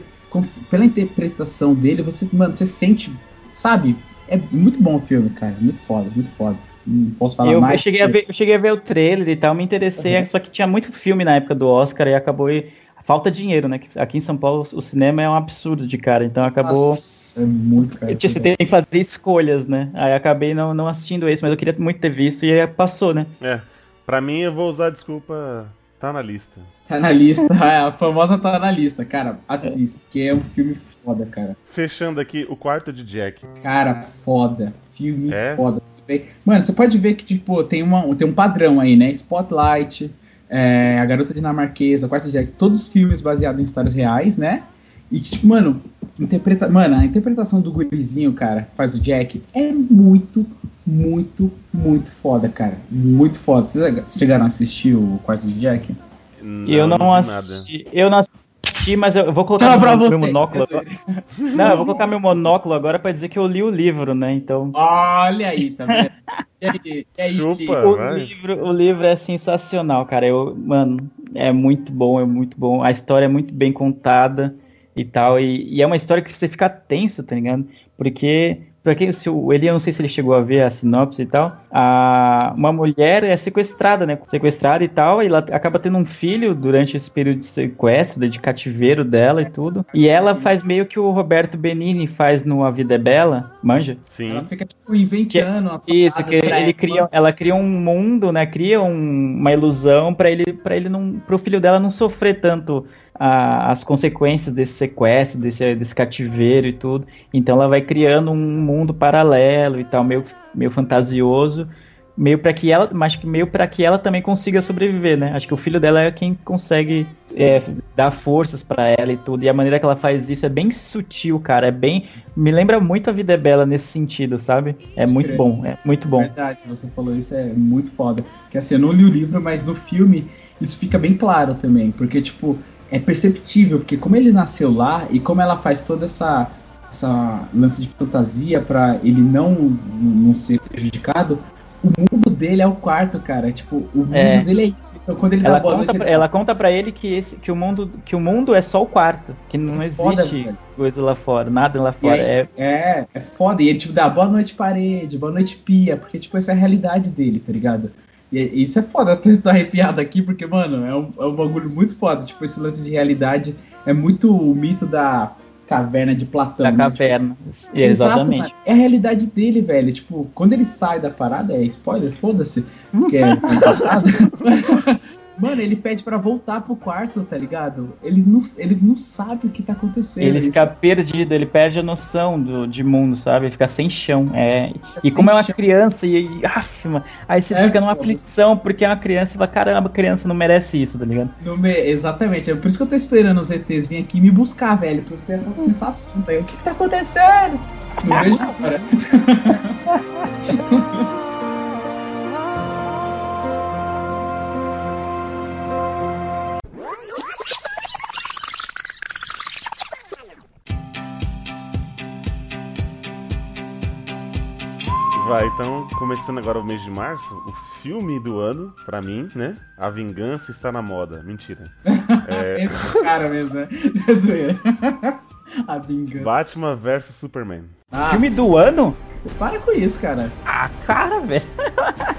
pela interpretação dele, você, mano, você sente, sabe? É muito bom o filme, cara. Muito foda, muito foda. Não posso falar eu, mais. Eu cheguei, a ver, eu cheguei a ver o trailer e tal, me interessei, uhum. só que tinha muito filme na época do Oscar e acabou. Falta dinheiro, né? Aqui em São Paulo o cinema é um absurdo de cara, então acabou. Nossa, é muito caro. Você tem que fazer escolhas, né? Aí acabei não, não assistindo esse, mas eu queria muito ter visto e passou, né? É. Pra mim, eu vou usar a desculpa Tá na lista. Tá na lista, [laughs] a famosa tá na lista, cara. Assista, que é um filme foda, cara. Fechando aqui o quarto de Jack. Cara, foda. Filme é? foda. Mano, você pode ver que, tipo, tem, uma, tem um padrão aí, né? Spotlight, é, A Garota Dinamarquesa, o Quarto de Jack, todos os filmes baseados em histórias reais, né? E, tipo, mano, interpreta... mano, a interpretação do gurizinho, cara, faz o Jack, é muito, muito, muito foda, cara. Muito foda. Vocês chegaram a assistir o Quarto de Jack? Não, eu não assisti. Eu não assisti, mas eu vou colocar meu, meu monóculo agora. Não, eu vou colocar meu monóculo agora pra dizer que eu li o livro, né? Então. Olha aí, tá vendo? [laughs] E aí, e aí, Chupa, o, livro, o livro é sensacional, cara. Eu, mano, é muito bom, é muito bom. A história é muito bem contada e tal. E, e é uma história que você fica tenso, tá ligado? Porque Pra quem, se o Eli, eu não sei se ele chegou a ver a sinopse e tal. A, uma mulher é sequestrada, né? Sequestrada e tal, e ela acaba tendo um filho durante esse período de sequestro, de cativeiro dela e tudo. E ela faz meio que o Roberto Benini faz no A Vida é Bela, manja? Sim. Ela fica, tipo, inventando. Que, isso, que ele cria, ela cria um mundo, né? Cria um, uma ilusão para ele, para ele não, pro filho dela não sofrer tanto a, as consequências desse sequestro, desse, desse cativeiro e tudo. Então ela vai criando um mundo paralelo e tal, meio, meio fantasioso, meio para que ela, mas meio para que ela também consiga sobreviver, né? Acho que o filho dela é quem consegue é, dar forças para ela e tudo. E a maneira que ela faz isso é bem sutil, cara. É bem, me lembra muito a vida é bela nesse sentido, sabe? É muito bom, é muito bom. Verdade, você falou isso é muito foda. Que assim, eu não li o livro, mas no filme isso fica bem claro também, porque tipo é perceptível, porque como ele nasceu lá e como ela faz toda essa essa lance de fantasia para ele não não ser prejudicado, o mundo dele é o quarto, cara. Tipo, o mundo é. dele é isso. Então quando ele ela dá conta, noite, ela conta para ele que esse que o mundo que o mundo é só o quarto, que não é existe foda, coisa lá fora, nada lá fora. Aí, é... é é foda. E ele tipo dá boa noite parede, boa noite pia, porque tipo essa é a realidade dele, tá ligado? E isso é foda, [laughs] eu tô arrepiado aqui, porque, mano, é um, é um bagulho muito foda. Tipo, esse lance de realidade é muito o mito da caverna de Platão. Da né? caverna. Tipo, Exatamente. Exato, é a realidade dele, velho. Tipo, quando ele sai da parada, é spoiler, foda-se, [laughs] que é passado. [laughs] Mano, ele pede para voltar pro quarto, tá ligado? Ele não, ele não sabe o que tá acontecendo. Ele fica perdido, ele perde a noção do, de mundo, sabe? Ele fica sem chão. É. e como é uma chão. criança, e, e af, mano, aí você é, fica numa aflição porque é uma criança e fala, caramba, a criança não merece isso, tá ligado? Me... Exatamente, é por isso que eu tô esperando os ETs virem aqui me buscar, velho, pra eu ter essa sensação, tá? O que, que tá acontecendo? Não vejo agora. [laughs] Vai, então, começando agora o mês de março, o filme do ano, pra mim, né? A Vingança está na moda. Mentira. [laughs] É... Esse cara mesmo, né? [laughs] A Vingança. Batman vs Superman. Ah. Filme do ano? Você para com isso, cara. Ah, cara, velho.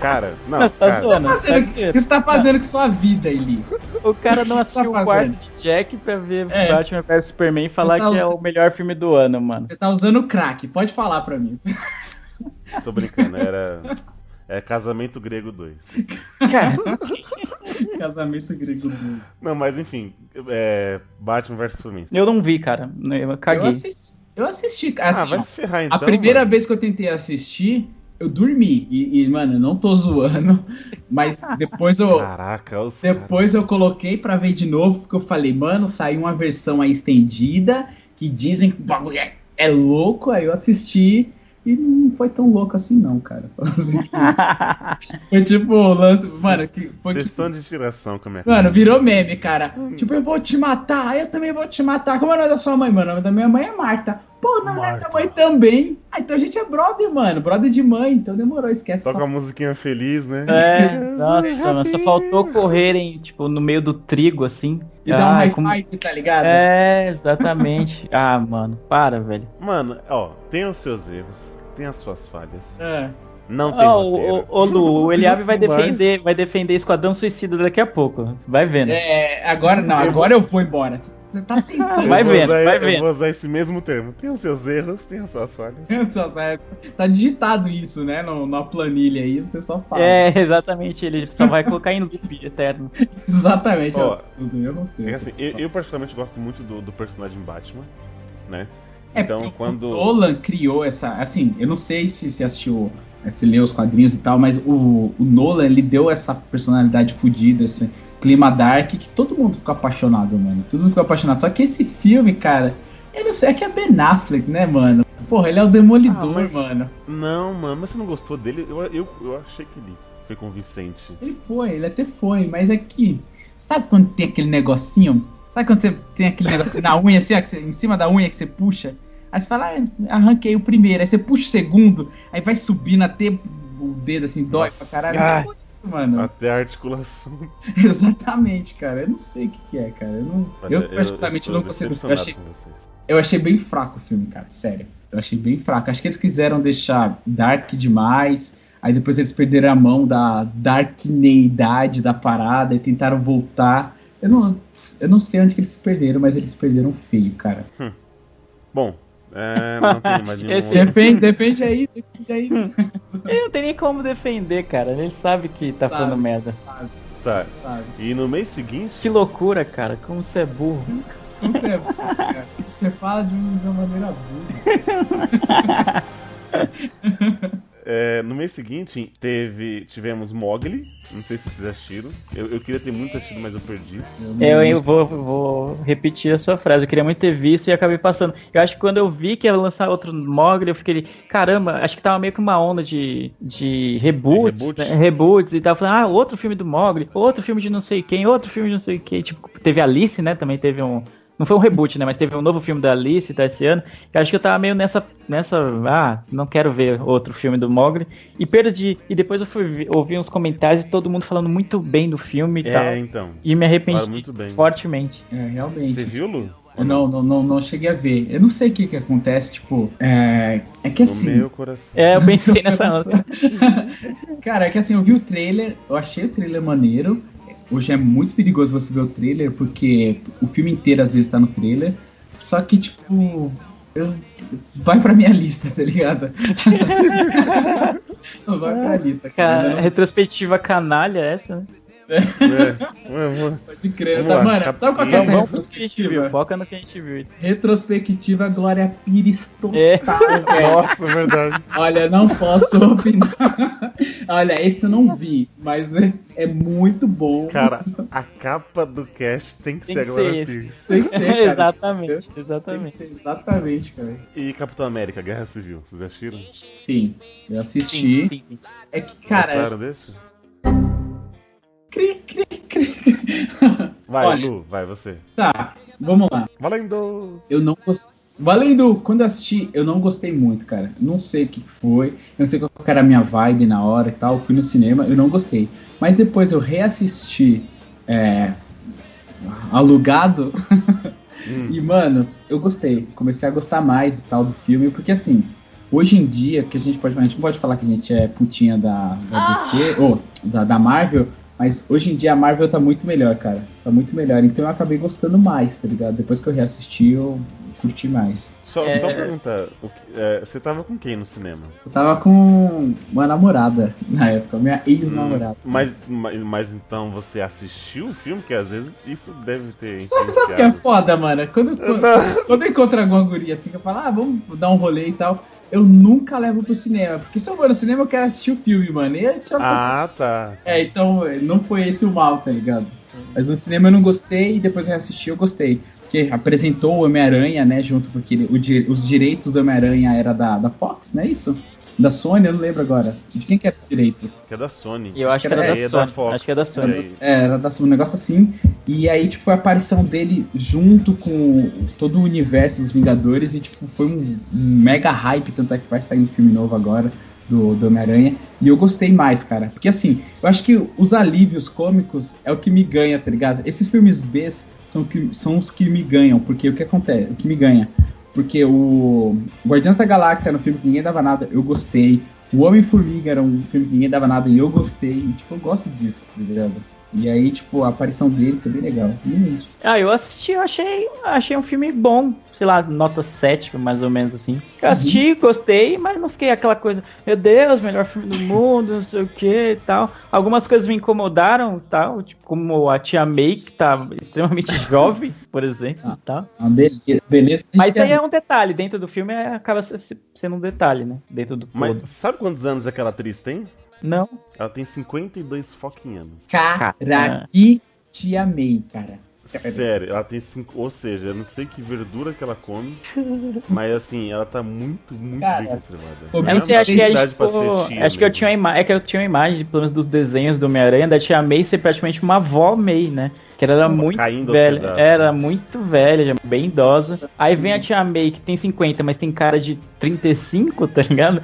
Cara, não. Mas tá cara. zoando. O que você tá, você tá fazendo com sua vida, Eli? O cara não assistiu tá o quarto de Jack pra ver é. Batman vs Superman e falar tá que é o melhor filme do ano, mano. Você tá usando crack, pode falar pra mim. Tô brincando, era. É Casamento Grego 2. [laughs] Casamento Grego 2. Não, mas enfim, é Batman vs Superman. Eu não vi, cara. Eu caguei. Eu assisti. Eu assisti assim, ah, vai se ferrar então. A primeira mano. vez que eu tentei assistir, eu dormi. E, e, mano, eu não tô zoando. [laughs] Mas depois eu. Caraca, os Depois cara. eu coloquei pra ver de novo, porque eu falei, mano, saiu uma versão aí estendida que dizem que o bagulho é, é louco. Aí eu assisti. E não foi tão louco assim, não, cara. [laughs] Assim, foi tipo, lance. Mano, que. Foi Vocês estão de tiração com a minha Mano, virou meme, cara. Tipo, eu vou te matar, eu também vou te matar. Como é o nome da sua mãe, mano? O nome da minha mãe é Marta. Pô, não é da mãe também. Ah, então a gente é brother, mano. Brother de mãe, então demorou, esquece. Toca só. a musiquinha feliz, né? É, [laughs] nossa, mas só faltou correrem, tipo, no meio do trigo, assim. E ah, dar um high como... five, tá ligado? É, exatamente. [laughs] ah, mano, para, velho. Mano, ó, tem os seus erros, tem as suas falhas. É. Não tem oh, o, o, Lu, o Eliabe vai [laughs] defender, vai defender Esquadrão Suicida daqui a pouco. Vai vendo. É, agora não, agora eu vou embora. Você tá tentando. Vai vendo, usar, vai vendo. Eu vou usar esse mesmo termo. Tem os seus erros, tem as suas falhas. tá digitado isso, né? No, na planilha aí, você só fala. É, exatamente. Ele só vai colocar em loop eterno. [laughs] exatamente. Ó, eu, não sei, é assim, eu, eu, particularmente gosto muito do, do personagem Batman, né? É, então, quando. O Nolan criou essa. Assim, eu não sei se você assistiu, se leu os quadrinhos e tal, mas o, o Nolan, ele deu essa personalidade fodida, esse clima dark que todo mundo ficou apaixonado, mano. Todo mundo ficou apaixonado. Só que esse filme, cara, eu não sei, é que é Ben Affleck, né, mano? Porra, ele é o Demolidor, ah, mas... mano. Não, mano, mas você não gostou dele? Eu, eu, eu achei que ele foi convincente. Ele foi, ele até foi, mas é que. Sabe quando tem aquele negocinho? Sabe quando você tem aquele negocinho na unha, assim, ó, você, em cima da unha que você puxa? Aí você fala, ah, arranquei o primeiro, aí você puxa o segundo, aí vai subindo até o dedo assim, dói Nossa. pra caralho. Ah mano. Até a articulação. [laughs] Exatamente, cara. Eu não sei o que, que é, cara. Eu, não, eu praticamente eu não consigo. Eu achei, eu achei bem fraco o filme, cara. Sério. Eu achei bem fraco. Acho que eles quiseram deixar dark demais. Aí depois eles perderam a mão da darkneidade da parada e tentaram voltar. Eu não, eu não sei onde que eles se perderam, mas eles se perderam feio, cara. Hum. Bom, é, não tem mais nenhum. Esse... Depende, depende aí, depende aí. Ele não tem nem como defender, cara. Ele sabe que tá sabe, falando merda. Sabe. Tá. Sabe. E no mês seguinte. Que loucura, cara. Como você é burro. Como você é burro, cara. Você fala de uma maneira burra. [laughs] É, no mês seguinte, teve, tivemos Mogli. Não sei se vocês assistiram. Eu, eu queria ter muito assistido, mas eu perdi. Eu, eu vou, vou repetir a sua frase. Eu queria muito ter visto e acabei passando. Eu acho que quando eu vi que ia lançar outro Mogli, eu fiquei, caramba, acho que tava meio que uma onda de, de reboots, Reboot. né? reboots e tal. Falei, ah, outro filme do Mogli, outro filme de não sei quem, outro filme de não sei quem. Tipo, teve Alice, né? Também teve um. Não foi um reboot, né? Mas teve um novo filme da Alice, tá, esse ano. Eu acho que eu tava meio nessa. nessa ah, não quero ver outro filme do Mogli. E perdi. E depois eu fui vi- ouvir uns comentários e todo mundo falando muito bem do filme e tal. É, então. E me arrependi bem. fortemente. É, realmente. Você viu, Lu? Eu não, não, não, não cheguei a ver. Eu não sei o que que acontece, tipo, é, é que No assim, meu coração. É, eu pensei [laughs] nessa onda. [laughs] cara, é que assim, eu vi o trailer, eu achei o trailer maneiro. Hoje é muito perigoso você ver o trailer, porque o filme inteiro às vezes tá no trailer. Só que, tipo, eu- vai pra minha lista, tá ligado? [laughs] vai pra lista, cara. Cara, retrospectiva canalha essa, né? É. Ué. Pode crer, Vamos tá, mano. cap- Sabe qual que é essa retrospectiva? Foca no que a gente viu. Retrospectiva Glória Pires total, É. velho. Nossa, é verdade. Olha, não posso opinar. Olha, esse eu não vi, mas é, é muito bom. Cara, a capa do cast tem que Tem ser a Glória Pires. Tem que ser, cara. exatamente, Tem que exatamente. ser, exatamente, cara. E Capitão América, Guerra Civil, vocês assistiram? Sim, eu assisti. Sim, sim, sim. É que, cara. Gostaram desse? Cri, cri, cri. Vai, Olha. Lu, vai você. Tá, vamos lá. Valendo! Eu não gostei. Valendo, quando eu assisti, eu não gostei muito, cara. Não sei o que foi. Eu não sei qual era a minha vibe na hora e tal. Fui no cinema, eu não gostei. Mas depois eu reassisti é, alugado. Hum. [laughs] E, mano, eu gostei. Comecei a gostar mais e tal do filme, porque assim, hoje em dia, que a gente pode. A gente não pode falar que a gente é putinha da, da DC, ou da, da Marvel, mas hoje em dia a Marvel tá muito melhor, cara. Tá muito melhor. Então eu acabei gostando mais, tá ligado? Depois que eu reassisti, eu curti mais. Só, É. só perguntar, o que- é, você tava com quem no cinema? Eu tava com uma namorada na época, minha ex-namorada. Hum, Mas, mas, mas então você assistiu o filme? Que às vezes isso deve ter Sabe, sabe o que é foda, mano? Quando, quando, quando eu encontro alguma guria assim, que eu falo, ah, vamos dar um rolê e tal, eu nunca levo pro cinema. Porque se eu vou no cinema, eu quero assistir o filme, mano. E eu Ah, tá. É, então não foi esse o mal, tá ligado? Mas no cinema eu não gostei e depois eu assisti eu gostei. Porque apresentou o Homem-Aranha, né? Junto porque o os direitos do Homem-Aranha era da, da Fox, não é isso? Da Sony, eu não lembro agora. De quem que era os direitos? Que é da Sony. E eu acho que era É, da Sony. Fox. Acho que é da Sony. É aí. É, era da Sony, um negócio assim. E aí, tipo, a aparição dele junto com todo o universo dos Vingadores e, tipo, foi um, mega hype, tanto é que vai sair um filme novo agora do, do Homem-Aranha. E eu gostei mais, cara. Porque, assim, eu acho que os alívios cômicos é o que me ganha, tá ligado? Esses filmes B são, que, são os que me ganham, porque o que acontece? O que me ganha? Porque o Guardiões da Galáxia era um filme que ninguém dava nada, eu gostei. O Homem-Formiga era um filme que ninguém dava nada e eu gostei. E, tipo, eu gosto disso, tá ligado? E aí, tipo, a aparição dele foi bem legal. Isso. Ah, eu assisti, eu achei, achei um filme bom, sei lá, nota 7, mais ou menos assim. Eu assisti, gostei, mas não fiquei aquela coisa, meu Deus, melhor filme do mundo, não sei o que e tal. Algumas coisas me incomodaram e tal, tipo, como a tia May, que tá extremamente [laughs] jovem, por exemplo, Ah. tal. Uma beleza. beleza Mas isso aí é um detalhe, dentro do filme é- acaba se- sendo um detalhe, né? Dentro do Mas todo. sabe quantos anos aquela atriz tem? Não. Ela tem 52 fucking anos. Cara, que te amei, cara. Sério, ela tem cinco. Ou seja, eu não sei que verdura que ela come, mas assim, ela tá muito, muito Cara, bem conservada. eu não sei, acho que é tipo, acho que eu tinha uma é que eu tinha uma imagem, pelo menos dos desenhos do Homem-Aranha, da tia May ser praticamente uma avó May, né? Que ela era muito Caindo aos velha, pedaços, era né? muito velha, bem idosa. Aí vem a tia May que tem 50, mas tem cara de 35, tá ligado?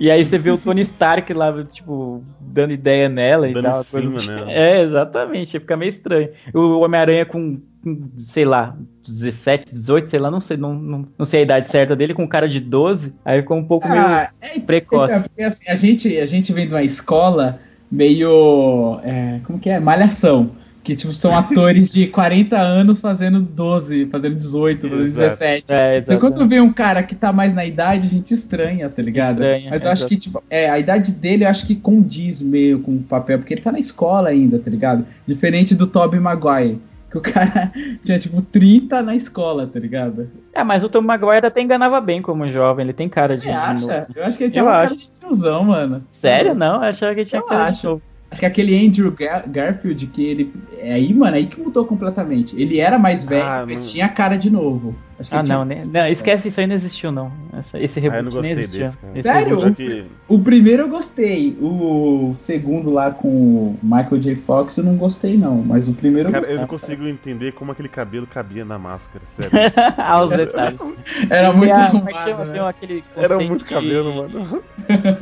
E aí você vê o Tony Stark lá, tipo, dando ideia nela e Dando tal. em cima coisa- nela. É, exatamente, fica meio estranho. O Homem-Aranha com, com, sei lá, 17, 18, sei lá, não sei, não, não, não sei a idade certa dele, com cara de 12, aí ficou um pouco meio Ah, é, precoce. Então, porque assim, a gente, a gente vem de uma escola meio. é, como que é? Malhação. Que tipo, são atores de 40 anos fazendo 12, fazendo 18, fazendo Exato. 17. É, Então, exatamente. quando vê um cara que tá mais na idade, a gente estranha, tá ligado? Estranha, Mas eu acho que, tipo, é, a idade dele eu acho que condiz meio com o papel, porque ele tá na escola ainda, tá ligado? Diferente do Tobey Maguire, que o cara [laughs] tinha tipo 30 na escola, tá ligado? É, mas o Tom Maguire até enganava bem como jovem, ele tem cara de. Você de acha? novo. Eu acho que ele tinha Eu uma cara acho. de tiozão, mano. Sério? Não, eu achava que ele tinha Eu cara de acho. novo. Acho que aquele Andrew Gar- Garfield, que ele. É aí, mano, aí que mudou completamente. Ele era mais velho, Ah, mas tinha cara de novo. Acho que Ah, tinha- não, né? Não, esquece, isso aí não existiu, não. Essa- esse Ah, eu não reboot gostei nem existia. desse, Sério? reboot- que O primeiro eu gostei. O segundo lá com o Michael J. Fox eu não gostei, não. Mas o primeiro eu Cara, gostei. eu não consigo entender como aquele cabelo cabia na máscara, sério. [laughs] ah, os detalhes. [laughs] Era muito a- arrumado, chama- né? tem aquele [laughs] Era muito cabelo, mano.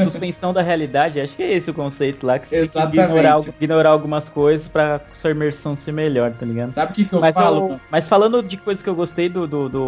Suspensão da realidade, acho que é esse o conceito lá, que você tem Exatamente. que ignorar, ignorar algumas coisas pra sua imersão ser melhor, tá ligado? Sabe o que, que eu Mas, falo? eu- mas falando de coisas que eu gostei do, do, do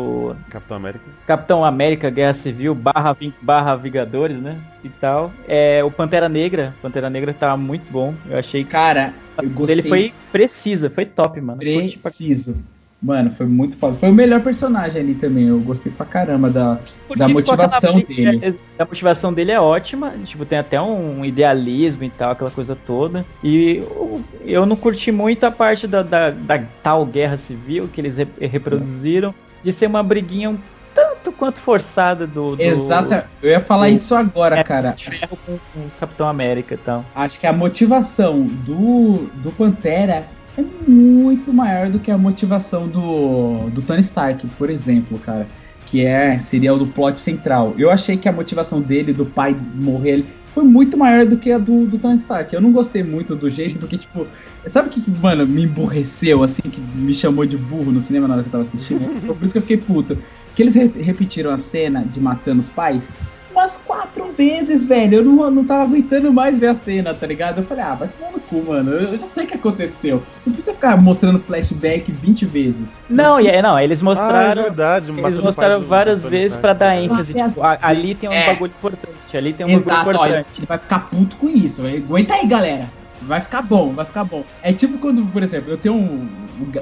Capitão América. Capitão América Guerra Civil barra, barra Vingadores, né? E tal. É, o Pantera Negra. Pantera Negra tava muito bom. Eu achei que Cara, eu a gostei. dele foi precisa, foi top, mano. Preciso. Mano, foi muito foda. Foi o melhor personagem ali também. Eu gostei pra caramba da. Porque da aquela motivação dele. A motivação dele é ótima, tipo, tem até um idealismo e tal, aquela coisa toda. E eu, eu não curti muito a parte da, da, da tal guerra civil que eles re- reproduziram, de ser uma briguinha um tanto quanto forçada do. do Exata. Eu ia falar do- isso agora, é, cara. com, com o Capitão América e tal. Acho que a motivação do, do Pantera é muito maior do que a motivação do, do Tony Stark, por exemplo, cara. Que é, seria o do plot central. Eu achei que a motivação dele, do pai morrer, foi muito maior do que a do, do Tony Stark. Eu não gostei muito do jeito, porque, tipo, sabe o que, mano, me emburreceu, assim, que me chamou de burro no cinema na hora que eu tava assistindo? Por isso que eu fiquei puto. Que eles re- repetiram a cena de matando os pais umas quatro vezes, velho. Eu não, não tava aguentando mais ver a cena, tá ligado? Eu falei, ah, vai tomar no cu, mano. Eu, já sei o que aconteceu. Não precisa ficar mostrando flashback 20 vezes. Não, e é- não, eles Ah, é mostraram. verdade. Eles mostraram várias vezes Stark. pra dar É. ênfase. Ah, Tipo, a- ali tem um é. bagulho importante, ali tem um Exato, bagulho olha, importante. ele vai ficar puto com isso. Aguenta aí, galera. Vai ficar bom, vai ficar bom. É tipo quando, por exemplo, eu tenho um-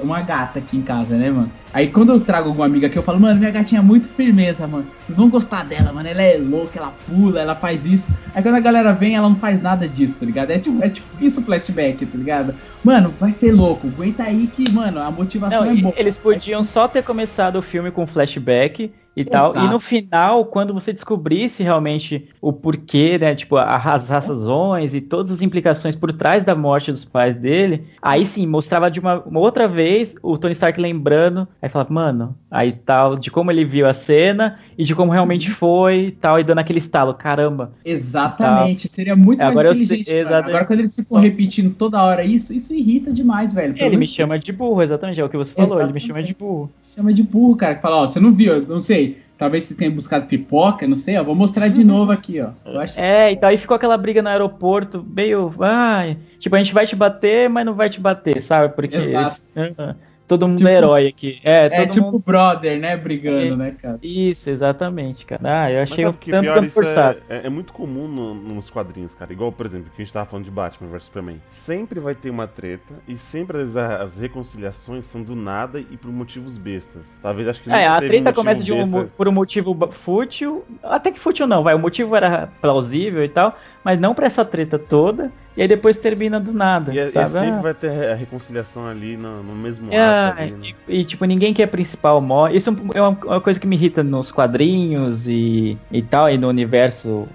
uma gata aqui em casa, né, mano? Aí quando eu trago alguma amiga aqui, eu falo, mano, minha gatinha é muito firmeza, mano. Vocês vão gostar dela, mano. Ela é louca, ela pula, ela faz isso. Aí quando a galera vem, ela não faz nada disso, tá ligado? É tipo, é tipo isso flashback, tá ligado? Mano, vai ser louco. Aguenta aí que, mano, a motivação Não, é boa. eles podiam só ter começado o filme com flashback e tal. Exato. E no final, quando você descobrisse realmente o porquê, né? Tipo, as razões e todas as implicações por trás da morte dos pais dele, aí sim, mostrava de uma, uma outra vez o Tony Stark lembrando, aí falava, mano, aí tal, de como ele viu a cena e de como realmente foi e tal, e dando aquele estalo, caramba. Exatamente, seria muito mais agora eu sei- inteligente. mano. exatamente. Agora quando eles ficam repetindo toda hora isso, isso irrita demais, velho. Ele me chama de burro, exatamente, é o que você falou, ele me Exatamente. chama de burro. Chama de burro, cara. Que fala, ó, você não viu, eu não sei. Talvez você tenha buscado pipoca, não sei, ó. Vou mostrar de [laughs] novo aqui, ó. Acho É, então aí ficou aquela briga no aeroporto, meio. Ai, tipo, a gente vai te bater, mas não vai te bater, sabe? Porque Exato. Todo mundo Tipo- é herói aqui. É, É todo tipo mundo. brother, né? Brigando, né, cara? Isso, exatamente, cara. Ah, eu achei um que tanto pior, quanto forçado. é, é, é muito comum no- nos quadrinhos, cara. Igual, por exemplo, que a gente tava falando de Batman vs Superman. Sempre vai ter uma treta e sempre as, as reconciliações são do nada e por motivos bestas. Talvez acho que É, nunca a um treta motivo começa de um, por um motivo fútil. Até que fútil não, vai. O motivo era plausível e tal, mas não pra essa treta toda. E aí depois termina do nada. E, é- e sabe? sempre Ah, vai ter a reconciliação ali no, no mesmo É, ato. Ali, né? e, e, tipo, ninguém que é principal morre. Isso é uma, uma coisa que me irrita nos quadrinhos e, e tal, e no universo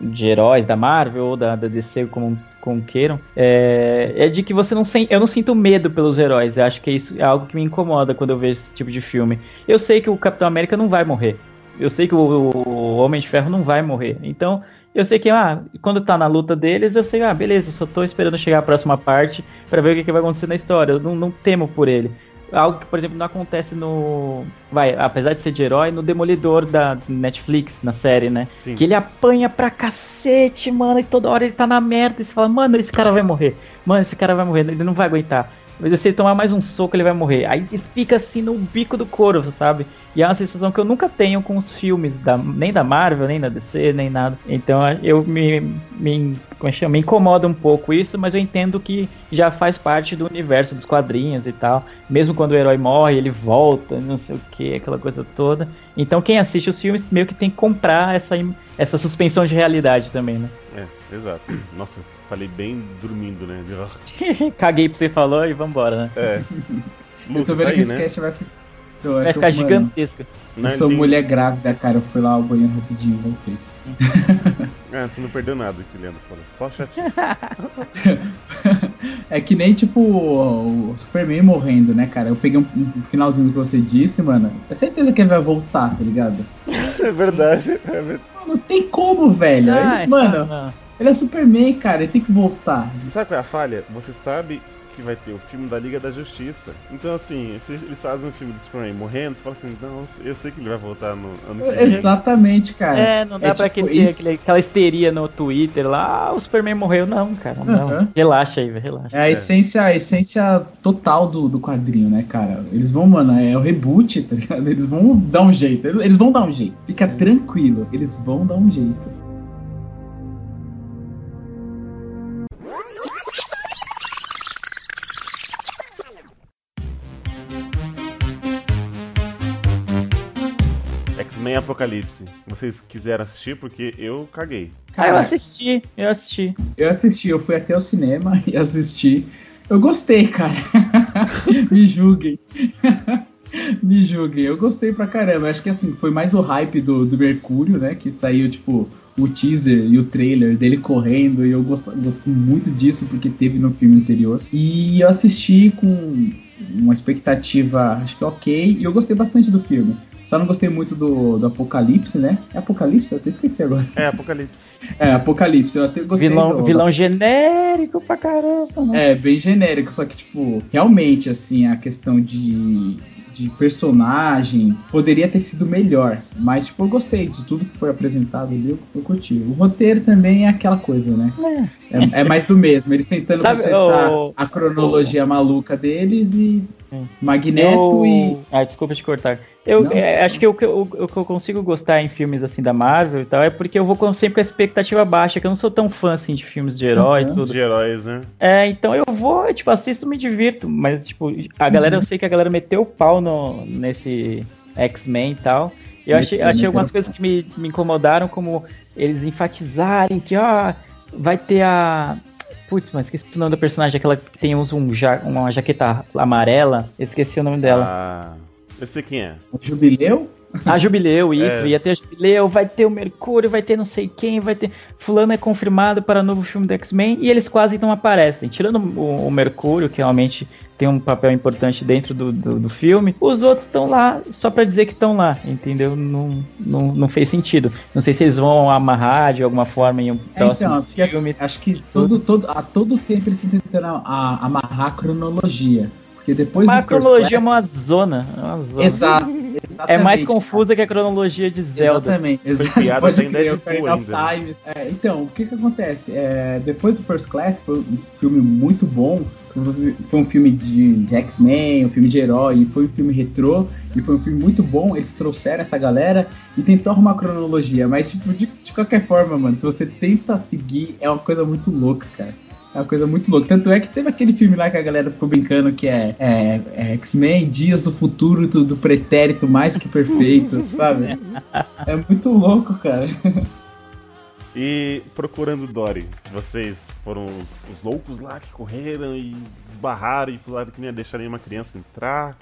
de, de heróis da Marvel ou da, da DC, como, como queiram. É, é de que você não sente. Eu não sinto medo pelos heróis. Eu acho que isso é algo que me incomoda quando eu vejo esse tipo de filme. Eu sei que o Capitão América não vai morrer. Eu sei que o, o Homem de Ferro não vai morrer. Então, eu sei que, ah, quando tá na luta deles, eu sei, ah, beleza, só tô esperando chegar a próxima parte pra ver o que, que vai acontecer na história. Eu não, não temo por ele. Algo que, por exemplo, não acontece no. Vai, apesar de ser de herói, no Demolidor da Netflix, na série, né? Sim. Que ele apanha pra cacete, mano, e toda hora ele tá na merda. E você fala, mano, esse cara vai morrer. Mano, esse cara vai morrer, ele não vai aguentar. Mas se ele tomar mais um soco, ele vai morrer. Aí ele fica assim no bico do couro, sabe? E é uma sensação que eu nunca tenho com os filmes, da, nem da Marvel, nem da DC, nem nada. Então eu me, me, como é me incomoda um pouco isso, mas eu entendo que já faz parte do universo dos quadrinhos e tal. Mesmo quando o herói morre, ele volta, não sei o que, aquela coisa toda. Então quem assiste os filmes meio que tem que comprar essa, essa suspensão de realidade também, né? É, exato. [clears throat] Nossa, falei bem dormindo, né? [laughs] Caguei pra você falou e vambora, né? É. [laughs] eu tô vendo tá que aí, esse né? cast vai, fi- tô- Vai ficar gigantesca. Eu sou tem- mulher grávida, cara. Eu fui lá ao banheiro rapidinho, voltei. Ah, você não perdeu nada que o Leandro falou. Só [laughs] chatice. [laughs] é que nem, tipo, o, Superman morrendo, né, cara? Eu peguei um, um finalzinho do que você disse, mano. É certeza que ele vai voltar, tá ligado? é verdade. É verdade. Não tem como, velho. Ah, Ele- mano, não. ele é Superman, cara. Ele tem que voltar. Sabe qual é a falha? Você sabe que vai ter o filme da Liga da Justiça. Então, assim, eles fazem um filme do Superman morrendo, você fala assim, não, eu sei que ele vai voltar no ano que vem. Exatamente, cara. É, não dá É pra tipo aquele, isso. aquele- aquela histeria no Twitter lá, ah, o Superman morreu. Não, cara, não. Aham. Relaxa aí, relaxa. É a É. essência, a essência total do, do quadrinho, né, cara? Eles vão, mano, é o reboot, tá ligado? Eles vão dar um jeito. Eles eles vão dar um jeito. Fica Sim. tranquilo, eles vão dar um jeito. Apocalipse. Vocês quiseram assistir porque eu caguei. Ah, eu Cara, assisti, eu assisti. eu assisti, eu fui até o cinema [laughs] e assisti. Eu gostei, cara. [laughs] Me julguem. [laughs] Me julguem. Eu gostei pra caramba. Acho que assim, foi mais o hype do, do Mercúrio, né? Que saiu, tipo, o teaser e o trailer dele correndo. E eu gosto, gosto muito disso porque teve no filme anterior. E eu assisti com uma expectativa, acho que ok. E eu gostei bastante do filme. Só não gostei muito do, do Apocalipse, né? É Apocalipse? Eu até esqueci agora. É, Apocalipse. É, Apocalipse. Eu até gostei Vilão, do, vilão genérico pra caramba. né? é, bem genérico, só que, tipo, realmente, assim, a questão de, de personagem poderia ter sido melhor. Mas, tipo, eu gostei de tudo que foi apresentado ali, eu, eu curti. O roteiro também é aquela coisa, né? É, é mais do mesmo, eles tentando [laughs] Sabe, consertar o- a cronologia maluca deles e. Magneto eu... e. Ah, desculpa te cortar. Eu Não. é, acho que o que eu, que eu consigo gostar em filmes assim da Marvel e tal é porque eu vou com- sempre com a expectativa baixa, que eu não sou tão fã assim de filmes de herói e Uhum. tudo. De heróis, né? É, então eu vou, tipo, assisto, me divirto, mas tipo, a galera, eu sei que a galera meteu o pau no, nesse X-Men e tal. E eu achei, Meteu, achei meteu algumas coisas que me, que me incomodaram, como eles enfatizarem que, ó, vai ter a. Putz, mas esqueci o nome da personagem, aquela que tem usa um ja- uma jaqueta amarela. Esqueci o nome dela. Ah, eu sei quem é. O Jubileu? A Jubileu, [laughs] isso. É. Ia ter a Jubileu, vai ter o Mercúrio, vai ter não sei quem, vai ter. Fulano é confirmado para novo filme do X-Men e eles quase não aparecem. Tirando o, o Mercúrio, que realmente tem um papel importante dentro do, do, do filme, os outros estão lá só pra dizer que estão lá, entendeu? Não, não, não fez sentido. Não sei se eles vão amarrar de alguma forma em um É, então, próximos porque assim, filmes. acho que todo, todo, a todo tempo eles a- amarrar a cronologia. Porque depois Mas a cronologia é uma zona. É, uma zona. Exato. É mais exatamente, confusa que a cronologia de Zelda. Exatamente. Foi Exato. piada Pode até em crer, Deadpool Ocarina of ainda, né? Time. É, então, o que que acontece? É, depois do First Class, foi um filme muito bom. Foi um filme de X-Men, um filme de herói, e foi um filme retrô, e foi um filme muito bom. Eles trouxeram essa galera e tentou arrumar a cronologia, mas tipo, de, de qualquer forma, mano, se você tenta seguir, é uma coisa muito louca, cara. É uma coisa muito louca. Tanto é que teve aquele filme lá que a galera ficou brincando que é, é- é X-Men, Dias do Futuro do, do Pretérito mais que perfeito, [laughs] sabe? É muito louco, cara. E procurando Dory, vocês foram os, os loucos lá que correram e esbarraram e falaram que não ia deixar nenhuma criança entrar,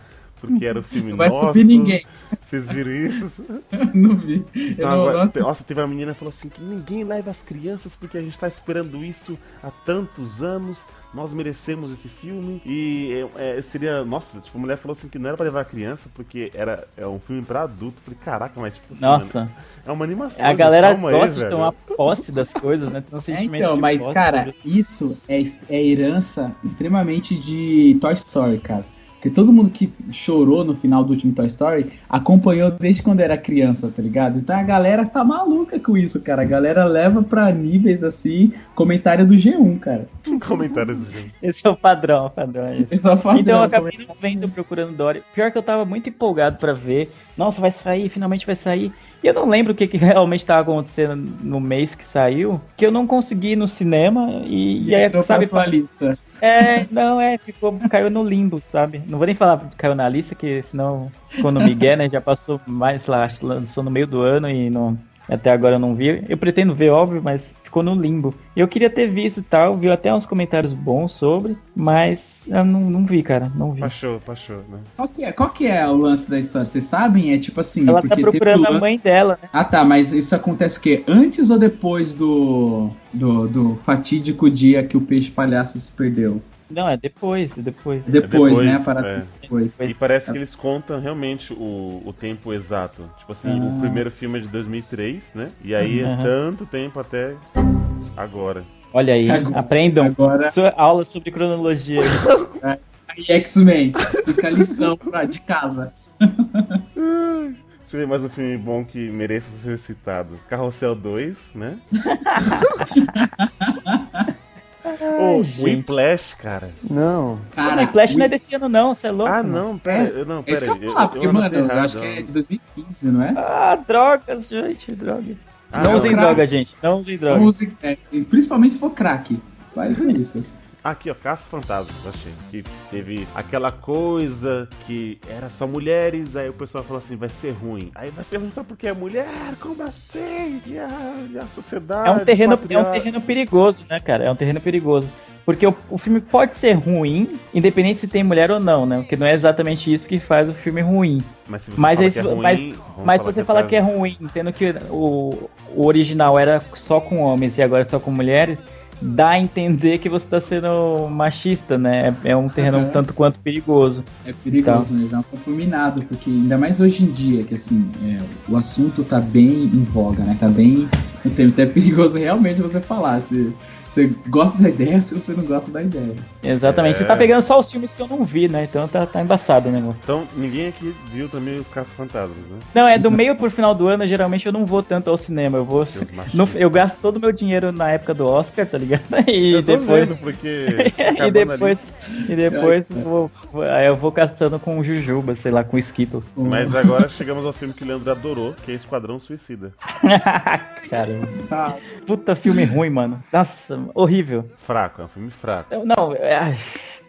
porque era o filme Não vai nosso. subir ninguém. Vocês viram isso? [laughs] não vi. Então, eu não, agora- assisti. nossa, teve uma menina que falou assim que ninguém leva as crianças porque a gente tá esperando isso há tantos anos. Nós merecemos esse filme e é, é, seria. Nossa, tipo, a mulher falou assim que não era pra levar a criança porque era é um filme pra adulto. Falei, caraca, mas tipo assim, mano, Nossa, é uma animação. a galera calma aí, gosta de velho. tomar posse das coisas, né? Tem um [laughs] É, sentimento então, de mas, posse cara, sobre- isso é, é herança extremamente de Toy Story, cara. Porque todo mundo que chorou no final do último Toy Story acompanhou desde quando era criança, tá ligado? Então a galera tá maluca com isso, cara. A galera leva pra níveis assim, comentário do G1, cara. [laughs] Comentários, gente. Esse é o padrão, o padrão. é esse. Eles só fazem Então eu um acabei não vendo procurando Dory. Pior que eu tava muito empolgado pra ver. Nossa, vai sair, finalmente vai sair. E eu não lembro o que, que [laughs] realmente tava acontecendo no mês que saiu, que eu não consegui ir no cinema e, e aí, entrou sabe, pra lista. é, não, é, ficou, caiu no limbo, sabe? Não vou nem falar que caiu na lista, que senão ficou no Miguel, né? Já passou mais lá, lançou no meio do ano e não, até agora eu não vi. Eu pretendo ver, óbvio, mas ficou no limbo. Eu queria ter visto e tal, viu até uns comentários bons sobre, mas eu não, não vi, cara, não vi. Pachou, pachou, né? Qual que, é, qual que é o lance da história? Vocês sabem? É tipo assim. Ela tá procurando o a lance- mãe dela, né? Ah tá, mas isso acontece o quê? Antes ou depois do, do, do fatídico dia que o peixe palhaço se perdeu? Não, é depois, é depois. Depois, depois, né? A parada é. depois. E parece que eles contam realmente o, o tempo exato. Tipo assim, Ah. o primeiro filme é de 2003, né? E aí é Uhum. tanto tempo até agora. Olha aí, Agora- aprendam. agora- Sua aula sobre cronologia. [laughs] Aí X-Men, fica a lição pra, de casa. Deixa eu ver mais um filme bom que mereça ser citado. Carrossel 2, né? [laughs] Ô, gente. Whiplash, cara. Não. Cara, o Flash o- não é desse ano, não, você é louco? ah, mano. não, pera, eu- não, É pera isso que eu falar, porque, anotei mano, eu errado, acho que é não. de 2015, não é? Ah, drogas, gente, drogas. Ah, não não, usem droga, gente. Não usem droga. Música, é, principalmente se for crack. Faz isso. Aqui, ó, Caça Fantasmas, achei. Que teve aquela coisa que era só mulheres, aí o pessoal falou assim, vai ser ruim. Aí vai ser ruim só porque é mulher, como assim? E a, e a sociedade. É um terreno, é um terreno perigoso, né, cara? É um terreno perigoso. Porque o, o filme pode ser ruim, independente se tem mulher ou não, né? Porque não é exatamente isso que faz o filme ruim. Mas se você Mas fala que é ruim, mas- se você falar que é ruim, tendo que o, o original era só com homens e agora é só com mulheres, dá a entender que você tá sendo machista, né? É, é um terreno Uhum. um tanto quanto perigoso. É perigoso Então. mesmo, é um campo minado, porque ainda mais hoje em dia, que assim, é, o assunto tá bem em voga, né? Tá bem. Então é perigoso [laughs] realmente você falar se você gosta da ideia se você não gosta da ideia. Exatamente. É. Você tá pegando só os filmes que eu não vi, né? Então tá, tá embaçado o negócio. Então, ninguém aqui viu também os Caça-Fantasmas, né? Não, é do meio pro final do ano, geralmente eu não vou tanto ao cinema. Eu vou. [laughs] No- eu gasto todo o meu dinheiro na época do Oscar, tá ligado? [laughs] E Eu tô depois. vendo, porque... [laughs] E depois, e depois Ai, vou, aí eu vou gastando com Jujuba, sei lá, com Skittles. ali. Mas agora chegamos ao filme que o Leandro adorou, que é Esquadrão Suicida. Caramba. Ah, Puta filme ruim, mano. Nossa, horrível. Fraco, é um filme fraco. Eu- Não, é, ai,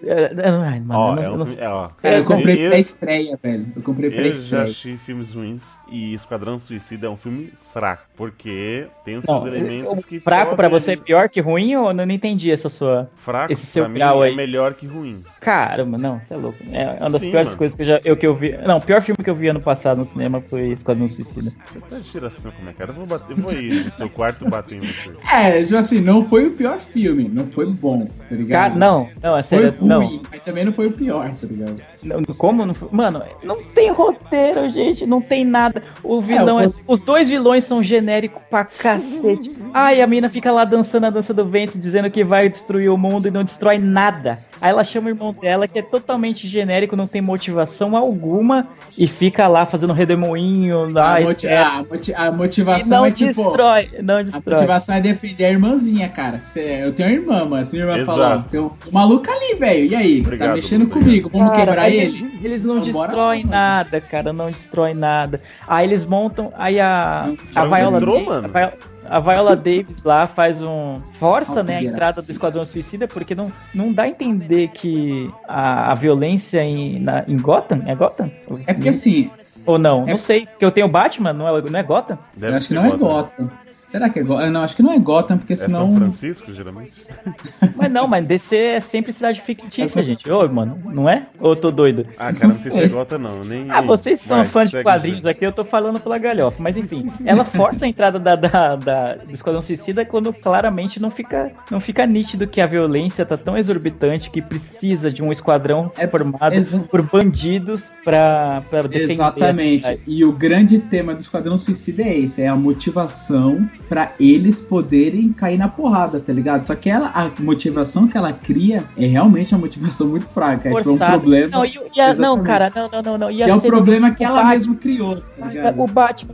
é, é, ai, mano, Ó, eu não- é eu um não filme... sei. É, ó. cara, eu comprei Eu- pré-estreia, velho. Eu comprei Eu já pré-estreia. assisti filmes ruins e Esquadrão Suicida é um filme fraco, porque tem os Não, seus elementos o que fraco pra podem- você é pior que ruim ou eu não entendi essa sua. Fraco esse seu pra mim grau é aí? melhor que ruim. Caramba, não, você é louco. É uma das Sim, piores mano. coisas que eu já eu, que eu vi. Não, o pior filme que eu vi ano passado no cinema foi Esquadrão Suicida. Você tá de tiração como é, cara? Eu vou, bater, eu vou ir no seu quarto bater em você. É, tipo assim, não foi o pior filme, não foi bom, tá ligado? Cara, não, não, é Foi sério, ruim, não. mas também não foi o pior, tá ligado? Não, Como? Não, foi- mano, não tem roteiro, gente. Não tem nada. [laughs] O vilão É, é. Os dois vilões são genéricos pra cacete. Ai, a mina fica lá dançando a dança do vento, dizendo que vai destruir o mundo e não destrói nada. Aí ela chama o irmão dela, que é totalmente genérico, não tem motivação alguma, e fica lá fazendo redemoinho. A, Ai, moti- é, a moti- a motivação não é tipo. destrói, não A destrói. motivação é defender a irmãzinha, cara. Cê- eu tenho uma irmã, mas minha irmã Exato. fala, tem um, maluco ali, velho. E aí? Obrigado, tá mexendo obrigado. comigo, vamos Cara, quebrar ele? Eles, eles não Então, destroem lá, nada, cara, não destrói nada. Aí eles montam, aí a, a Viola entrou, Davis, mano? a Viola, a Viola Davis lá faz um força, né, a entrada do Esquadrão Suicida porque não, não dá a entender que a, a violência em, na, em Gotham é Gotham É porque assim, ou não? é- Não sei, porque eu tenho Batman, não é, não é Gotham? Deve eu acho que não é Gotham. Será que é Gotham? Não, acho que não é Gotham, porque É senão. São Francisco, geralmente? [laughs] Mas não, mas DC é sempre cidade fictícia, gente. Ô, mano, não é? Ou eu tô doido? Ah, cara, não sei se é Gotham, não. Nem... Ah, vocês são Vai, fãs de quadrinhos aqui, eu tô falando pela galhofa. Mas enfim, ela força a entrada da, da, da- do Esquadrão Suicida quando claramente não fica, não fica nítido que a violência tá tão exorbitante que precisa de um esquadrão É, formado exa- por bandidos pra, pra defender. Exatamente. E o grande tema do Esquadrão Suicida é esse: é a motivação pra eles poderem cair na porrada, tá ligado? Só que ela, a motivação que ela cria é realmente uma motivação muito fraca. É tipo, um Forçado. problema. Não, e, e a- não, cara, não, não, não, não. E, E é o cena problema que ela Batman- mesma criou, tá? O Batman,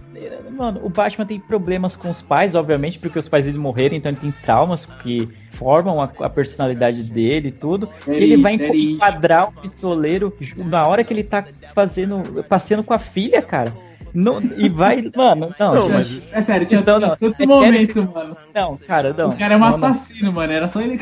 mano, o Batman tem problemas com os pais, obviamente, porque os pais dele morreram, então ele tem traumas que formam a, a personalidade dele e tudo. Daddy- ele vai daddy enquadrar o pistoleiro na hora que ele tá fazendo, passeando com a filha, cara. Não- e vai, mano, não, Não, mas- É sério, tinha Então, não, tanto é momento, mano. não, cara, não. o cara é um não, não. assassino, mano. Era só ele.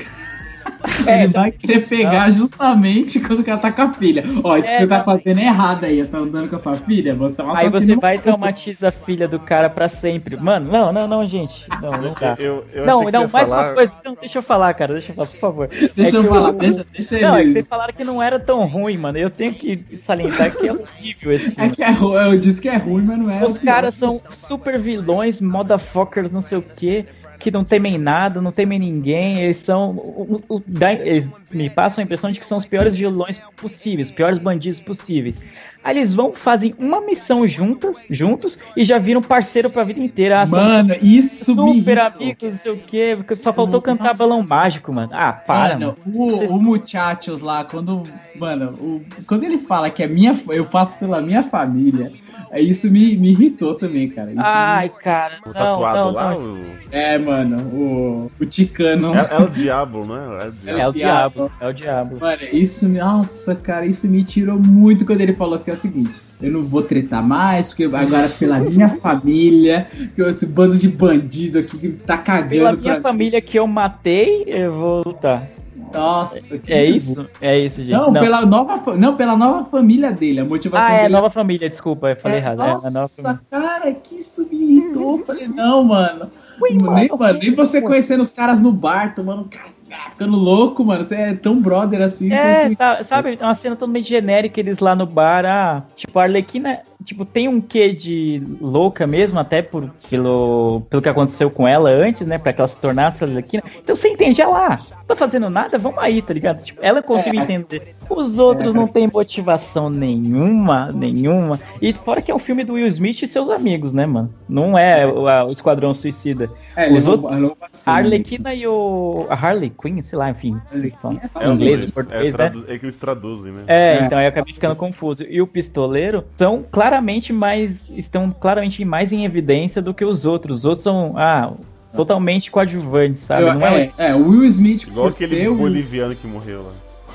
É, ele vai querer pegar não. justamente quando o cara tá com a filha. Ó, isso é, que você tá fazendo é errado aí. Você tá andando com a sua filha, você é um Aí você vai e traumatiza a filha do cara pra sempre. Mano, não, não, não, gente. Não, não dá. Eu, eu não, não, mais falar... uma coisa. Não, deixa eu falar, cara. Deixa eu falar, por favor. Deixa é eu falar, eu... deixa, deixa Não, é que vocês falaram que não era tão ruim, mano. Eu tenho que salientar que é horrível esse filme. É que é ruim, eu disse que é ruim, mas não é. Os caras são super vilões, motherfuckers, não sei o quê que não temem nada, não temem ninguém, eles são. O, o, eles me passam a impressão de que são os piores vilões possíveis, os piores bandidos possíveis. Aí eles vão, fazem uma missão juntas, juntos e já viram parceiro pra vida inteira. Ah, mano, isso Super amigos, não sei o quê. Só faltou Nossa. cantar balão mágico, mano. Ah, para, mano. mano. O, Vocês... o Muchachos lá, quando. Mano, o, quando ele fala que é minha. Eu faço pela minha família. É, isso me, me irritou também, cara. Isso Ai, me... cara. O tatuado não, lá? Não. O... É, mano, o, o Ticano. É, é o diabo, né? É o diabo. É o diabo. É o diabo. Mano, isso me. Nossa, cara, isso me tirou muito quando ele falou assim: é o seguinte, eu não vou tretar mais, porque agora pela minha [laughs] família, que esse bando de bandido aqui que tá cagando. Pela minha família que eu matei, eu vou lutar. Nossa, que é isso? É isso, gente. Não, não, Pela nova, não, pela nova família dele, a motivação Ah, é dele... nova família, desculpa, eu falei é, errado. Nossa, é, nossa cara, que isso me irritou. falei, não, mano. Ui, nem, mano, nem você conhecendo os caras no bar, tomando ah, ficando louco, mano. Você é tão brother assim. É, tá, sabe, uma cena totalmente genérica, eles lá no bar, ah, tipo, a Arlequina, tipo, tem um quê de louca mesmo, até por, pelo, pelo que aconteceu com ela antes, né, pra que ela se tornasse a Arlequina. Então você entende, ela lá, não tá fazendo nada, vamos aí, tá ligado? Tipo, ela conseguiu é, entender. Os outros é, não tem motivação nenhuma, nenhuma. E fora que é um filme do Will Smith e seus amigos, né, mano? Não é o, a, o Esquadrão Suicida. É, Os outros, a Arlequina e o... A Harley Quinn, sei lá, enfim. É, em inglês, em português, é, né? é que eles traduzem, né? É, é, então eu acabei ficando confuso. E o Pistoleiro são claramente mais. estão claramente mais em evidência do que os outros. Os outros são. Ah, totalmente coadjuvantes, sabe? Eu, é, é, o Will Smith Igual aquele ser boliviano que morreu lá.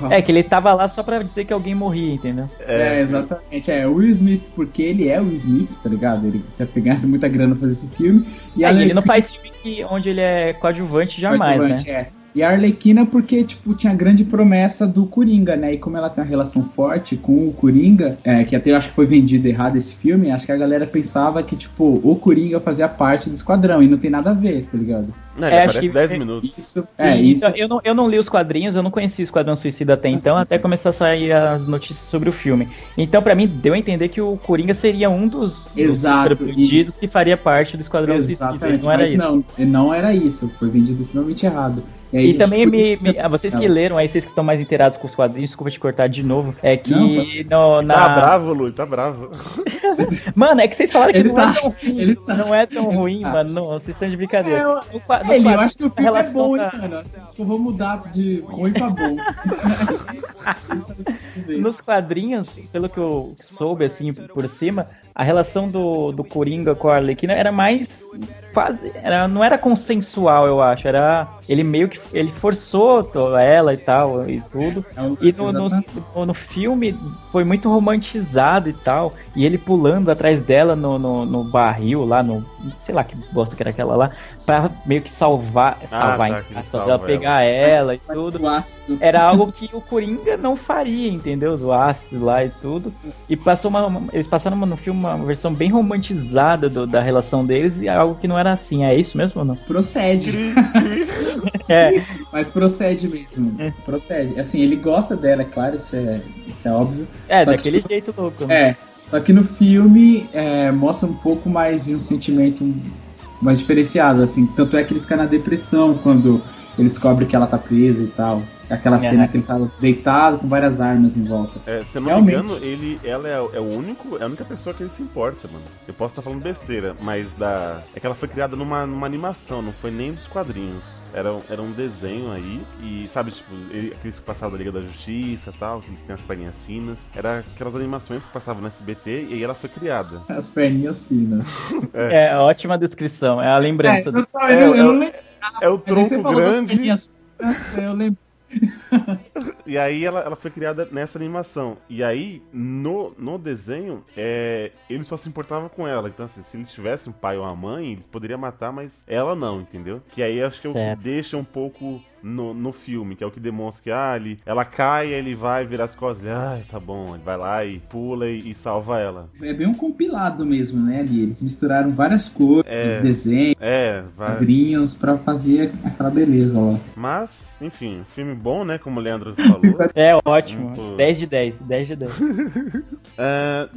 É, que ele tava lá só pra dizer que alguém morria, entendeu? É, é exatamente. É, o Will Smith, porque ele é o Will Smith, tá ligado? Ele quer pegar muita grana pra fazer esse filme. E é, ele não faz filme onde ele é coadjuvante jamais, coadjuvante, né? É. E a Arlequina porque, tipo, tinha grande promessa do Coringa, né? E como ela tem uma relação forte com o Coringa, é, que até eu acho que foi vendido errado esse filme, acho que a galera pensava que, tipo, o Coringa fazia parte do esquadrão, e não tem nada a ver, tá ligado? Não, ele é, aparece 10 é, minutos. Isso, é, isso. Eu não, eu não li os quadrinhos, eu não conhecia o Esquadrão Suicida até então, até começar a sair as notícias sobre o filme. Então, para mim, deu a entender que o Coringa seria um dos, Exato, dos vendidos que faria parte do Esquadrão Exatamente, Suicida. Não era mas isso. Não, não era isso. Foi vendido extremamente errado. E, aí, e também me, me, ah, vocês que leram aí, vocês que estão mais inteirados com os quadrinhos, desculpa te cortar de novo, é que não, no, na... Tá bravo, Lu, tá bravo. [laughs] mano, é que vocês falaram que não, tá, é tão, ele tá, não é tão ruim, tá. mano, não, vocês estão de brincadeira. É, eu, no, ele, eu acho que o filme é bom, da... mano. Eu vou mudar de ruim pra bom. [laughs] Nos quadrinhos, pelo que eu soube, assim, por cima, a relação do, do Coringa com a Arlequina era mais quase era, não era consensual, eu acho. Era ele meio que ele forçou ela e tal e tudo. É e no, no, no, filme foi muito romantizado e tal. E ele pulando atrás dela no, no, no barril lá no sei lá que bosta que era aquela lá pra meio que salvar, ah, salvar tá, em casa, ela pegar ela, ela e tudo. Era algo que o Coringa não faria, entendeu? Do ácido lá e tudo. E passou uma, eles passaram no filme uma versão bem romantizada do, da relação deles e algo que não era assim. É isso mesmo ou não? Procede. [laughs] é. Mas procede mesmo. É. Procede. Assim, ele gosta dela, é claro, isso é, isso é óbvio. É, Só daquele que, jeito louco. Né? É. Só que no filme é, mostra um pouco mais de um sentimento mais diferenciado, assim. Tanto é que ele fica na depressão quando ele descobre que ela tá presa e tal. Aquela cena que ele tá deitado com várias armas em volta. É, se eu não Realmente. me engano, ele, ela é, é, o único, é a única pessoa que ele se importa, mano. Eu posso estar falando besteira, mas da. É que ela foi criada numa, numa animação, não foi nem dos quadrinhos. Era, era um desenho aí, e sabe, tipo, ele, aqueles que passavam da Liga da Justiça e tal, que eles têm as perninhas finas. Era aquelas animações que passavam no SBT e aí ela foi criada. As perninhas finas. [laughs] é. é, ótima descrição, é a lembrança. É, do... é, eu, eu, é, é, o tronco grande. Eu lembro [laughs] e aí ela, ela foi criada nessa animação. E aí, no, no desenho, é, ele só se importava com ela. Então, assim, se ele tivesse um pai ou uma mãe, ele poderia matar, mas ela não, entendeu? Que aí acho que é o que deixa um pouco no, no filme, que é o que demonstra que ah, ele, ela cai, ele vai virar as costas. Ele, ai, tá bom, ele vai lá e pula e, e salva ela. É bem um compilado mesmo, né, ali. Eles misturaram várias cores, É. desenhos, É, vai. quadrinhos pra fazer aquela beleza lá. Mas, enfim, filme bom, né? Como o Leandro falou. [laughs] É ótimo. Pô. 10 de 10, 10 de 10.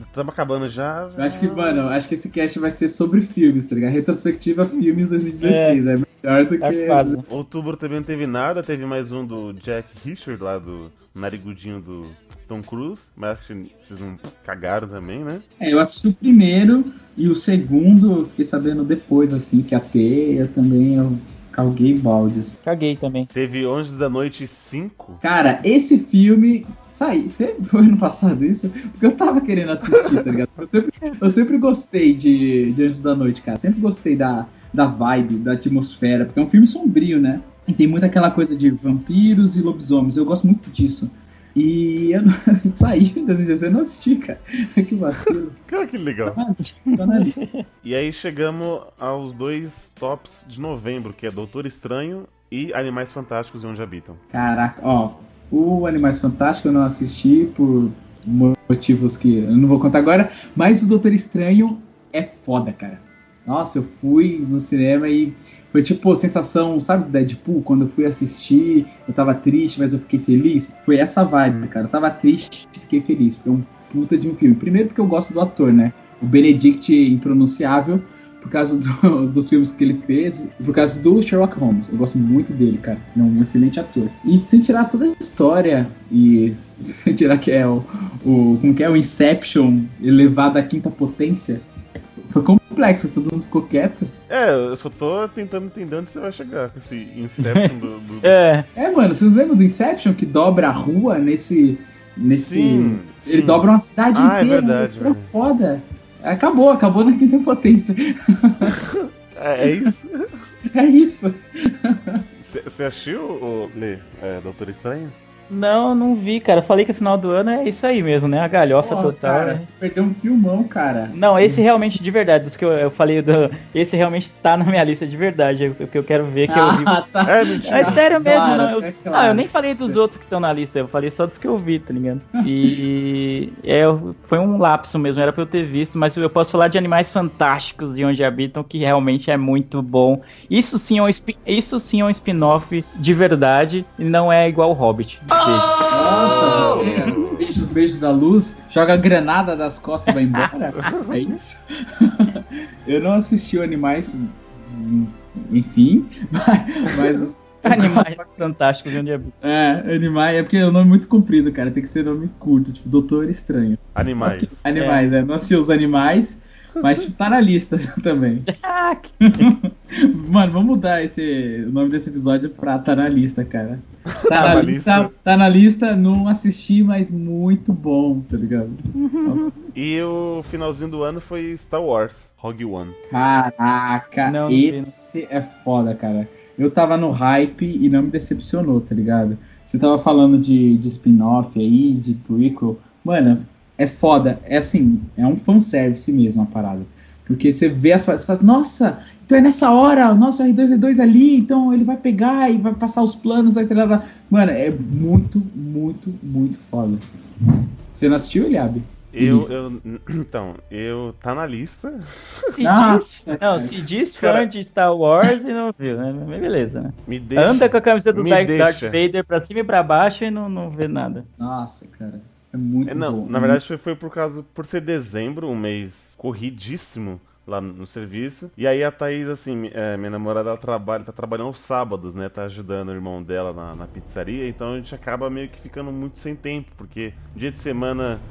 Estamos [laughs] acabando já. Eu acho que, mano, acho que esse cast vai ser sobre filmes, tá ligado? Retrospectiva filmes 2016. É, melhor do Tá que. quase. Outubro também não teve nada, teve mais um do Jack Richard, lá do narigudinho do Tom Cruise, mas acho que vocês não cagaram também, né? É, eu assisti o primeiro e o segundo, eu fiquei sabendo depois, assim, que a teia também eu calguei baldes. Caguei também. Teve Anjos da Noite 5. Cara, esse filme saiu. [laughs] Foi ano passado isso? Porque eu tava querendo assistir, tá ligado? Eu sempre, eu sempre gostei de, de Anjos da Noite, cara. Sempre gostei da, da vibe, da atmosfera, porque é um filme sombrio, né? E tem muito aquela coisa de vampiros e lobisomens. Eu gosto muito disso. E eu não, [laughs] saí em 2016, eu não assisti, cara. [laughs] Que vacilo. Cara, que legal. Tá na lista. [laughs] E aí chegamos aos dois tops de novembro, que é Doutor Estranho e Animais Fantásticos e Onde Habitam. Caraca, ó. O Animais Fantásticos eu não assisti por motivos que eu não vou contar agora, mas o Doutor Estranho é foda, cara. Nossa, eu fui no cinema e foi tipo sensação, sabe, Deadpool? Quando eu fui assistir, eu tava triste, mas eu fiquei feliz. Foi essa vibe, cara. Eu tava triste fiquei feliz. Foi um puta de um filme. Primeiro porque eu gosto do ator, né? O Benedict impronunciável, por causa do- [laughs] dos filmes que ele fez, por causa do Sherlock Holmes. Eu gosto muito dele, cara. Ele é um excelente ator. E sem tirar toda a história e [laughs] sem tirar que é o, o como que é o Inception elevado à quinta potência, foi complexo, todo mundo ficou quieto. É, eu só tô tentando entender onde você vai chegar com esse Inception do. do- [laughs] É, É, mano, vocês lembram do Inception que dobra a rua nesse nesse Sim, ele sim. dobra uma cidade Ah, é inteira, verdade, foi velho. foda. Acabou, acabou na [laughs] quinta potência. É, é isso? [laughs] É isso. Você assistiu, o Lê, é, Doutor Estranho? Não, não vi, cara. Falei que o final do ano é isso aí mesmo, né? A galhofa Porra, total. cara, né? você perdeu um filmão, cara. Não, esse realmente de verdade, dos que eu, eu falei do. Esse realmente tá na minha lista de verdade. O que eu quero ver que eu vi. Ah, tá. É, mentira. É sério mesmo, Claro, não. Eu, é ah, claro. eu nem falei dos outros que estão na lista, eu falei só dos que eu vi, tá ligado? E [laughs] é, foi um lapso mesmo, era pra eu ter visto, mas eu posso falar de animais fantásticos e onde habitam, que realmente é muito bom. Isso sim é um, isso sim é um spin-off de verdade e não é igual o Hobbit. Beijo. Nossa, você, beijos, beijos da luz, joga a granada das costas e vai embora. [laughs] é isso? [laughs] eu não assisti o Animais, enfim, mas, mas os- [laughs] Animais fantásticos e onde habitam. É, Animais, é porque é um nome muito comprido, cara, tem que ser nome curto, tipo Doutor Estranho. Animais. Animais, é. Não assisti os animais, mas tá na lista [laughs] também. Ah, [laughs] Mano, vamos mudar esse, o nome desse episódio pra Tá na lista, cara. Tá, Tá na, lista, lista. tá na lista, não assisti, mas muito bom, tá ligado? E o finalzinho do ano foi Star Wars, Rogue One. Caraca, Não vi, esse é foda, cara. Eu tava no hype e não me decepcionou, tá ligado? Você tava falando de, de spin-off aí, de prequel. Mano, é foda. É assim, é um fanservice mesmo a parada. Porque você vê as fases e fala, nossa, então é nessa hora, o nosso R2D2 ali, então ele vai pegar e vai passar os planos da estrela. da-" Mano, é muito, muito, muito foda. Você não assistiu, Eliabe? Eu, eu. [clears throat] Então, eu. Tá na lista. Se diz, não, se diz Cara- fã de Star Wars e não viu, né? Mas beleza, né? Me deixa. Anda com a camisa do deixa. Darth Vader pra cima e pra baixo e não, não vê nada. Nossa, cara. É muito É, não, bom. na verdade foi, foi por causa. Por ser dezembro, um mês corridíssimo lá no, serviço. E aí a Thaís, assim, é, minha namorada, ela trabalha, tá trabalhando aos sábados, né? Tá ajudando o irmão dela na, na pizzaria. Então a gente acaba meio que ficando muito sem tempo, porque dia de semana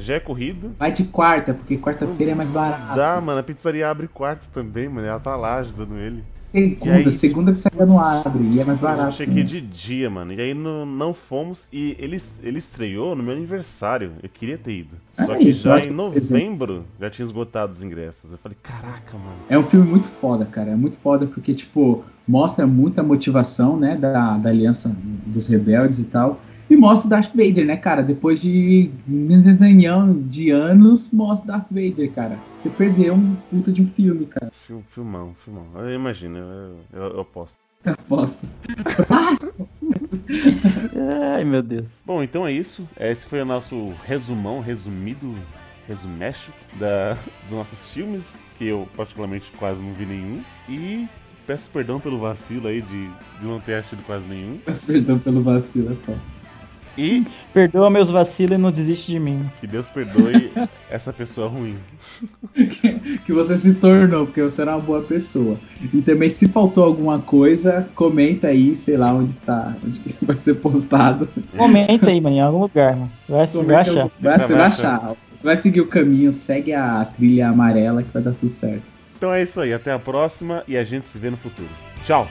já é corrido. Vai de quarta, porque quarta-feira é mais barato. Dá, mano, a pizzaria abre quarto também, mano. Ela tá lá ajudando ele. Segunda, aí, segunda pizzaria não abre e é mais Eu barato. cheguei né? de dia, mano. E aí não, não fomos. E ele, ele estreou no meu aniversário. Eu queria ter ido. Só Aí, que já pode em novembro já tinha esgotado os ingressos. Eu falei, caraca, mano. É um filme muito foda, cara. É muito foda porque, tipo, mostra muita motivação, né, da, da aliança dos rebeldes e tal. E mostra o Darth Vader, né, cara? Depois de de anos, mostra o Darth Vader, cara. Você perdeu um puta de um filme, cara. Fil- Filmão, filmão. Eu imagino, eu, eu, eu aposto. Aposta. [laughs] Ai, meu Deus. Bom, então é isso. Esse foi o nosso resumão, resumido, resumecho da, dos nossos filmes, que eu particularmente quase não vi nenhum. E peço perdão pelo vacilo aí de, de não ter assistido quase nenhum. Peço perdão pelo vacilo, é pô. E Perdoa meus vacilos e não desiste de mim. que Deus perdoe [laughs] essa pessoa ruim. [laughs] que você se tornou, porque você era uma boa pessoa. E também, se faltou alguma coisa, comenta aí, sei lá onde tá, onde que vai ser postado. Comenta aí, [laughs] mano, em algum lugar, mano. Vai, vai Comenta, achar. vai, você Vai achar. Você vai seguir o caminho, segue a trilha amarela que vai dar tudo certo. Então é isso aí, até a próxima e a gente se vê no futuro. Tchau!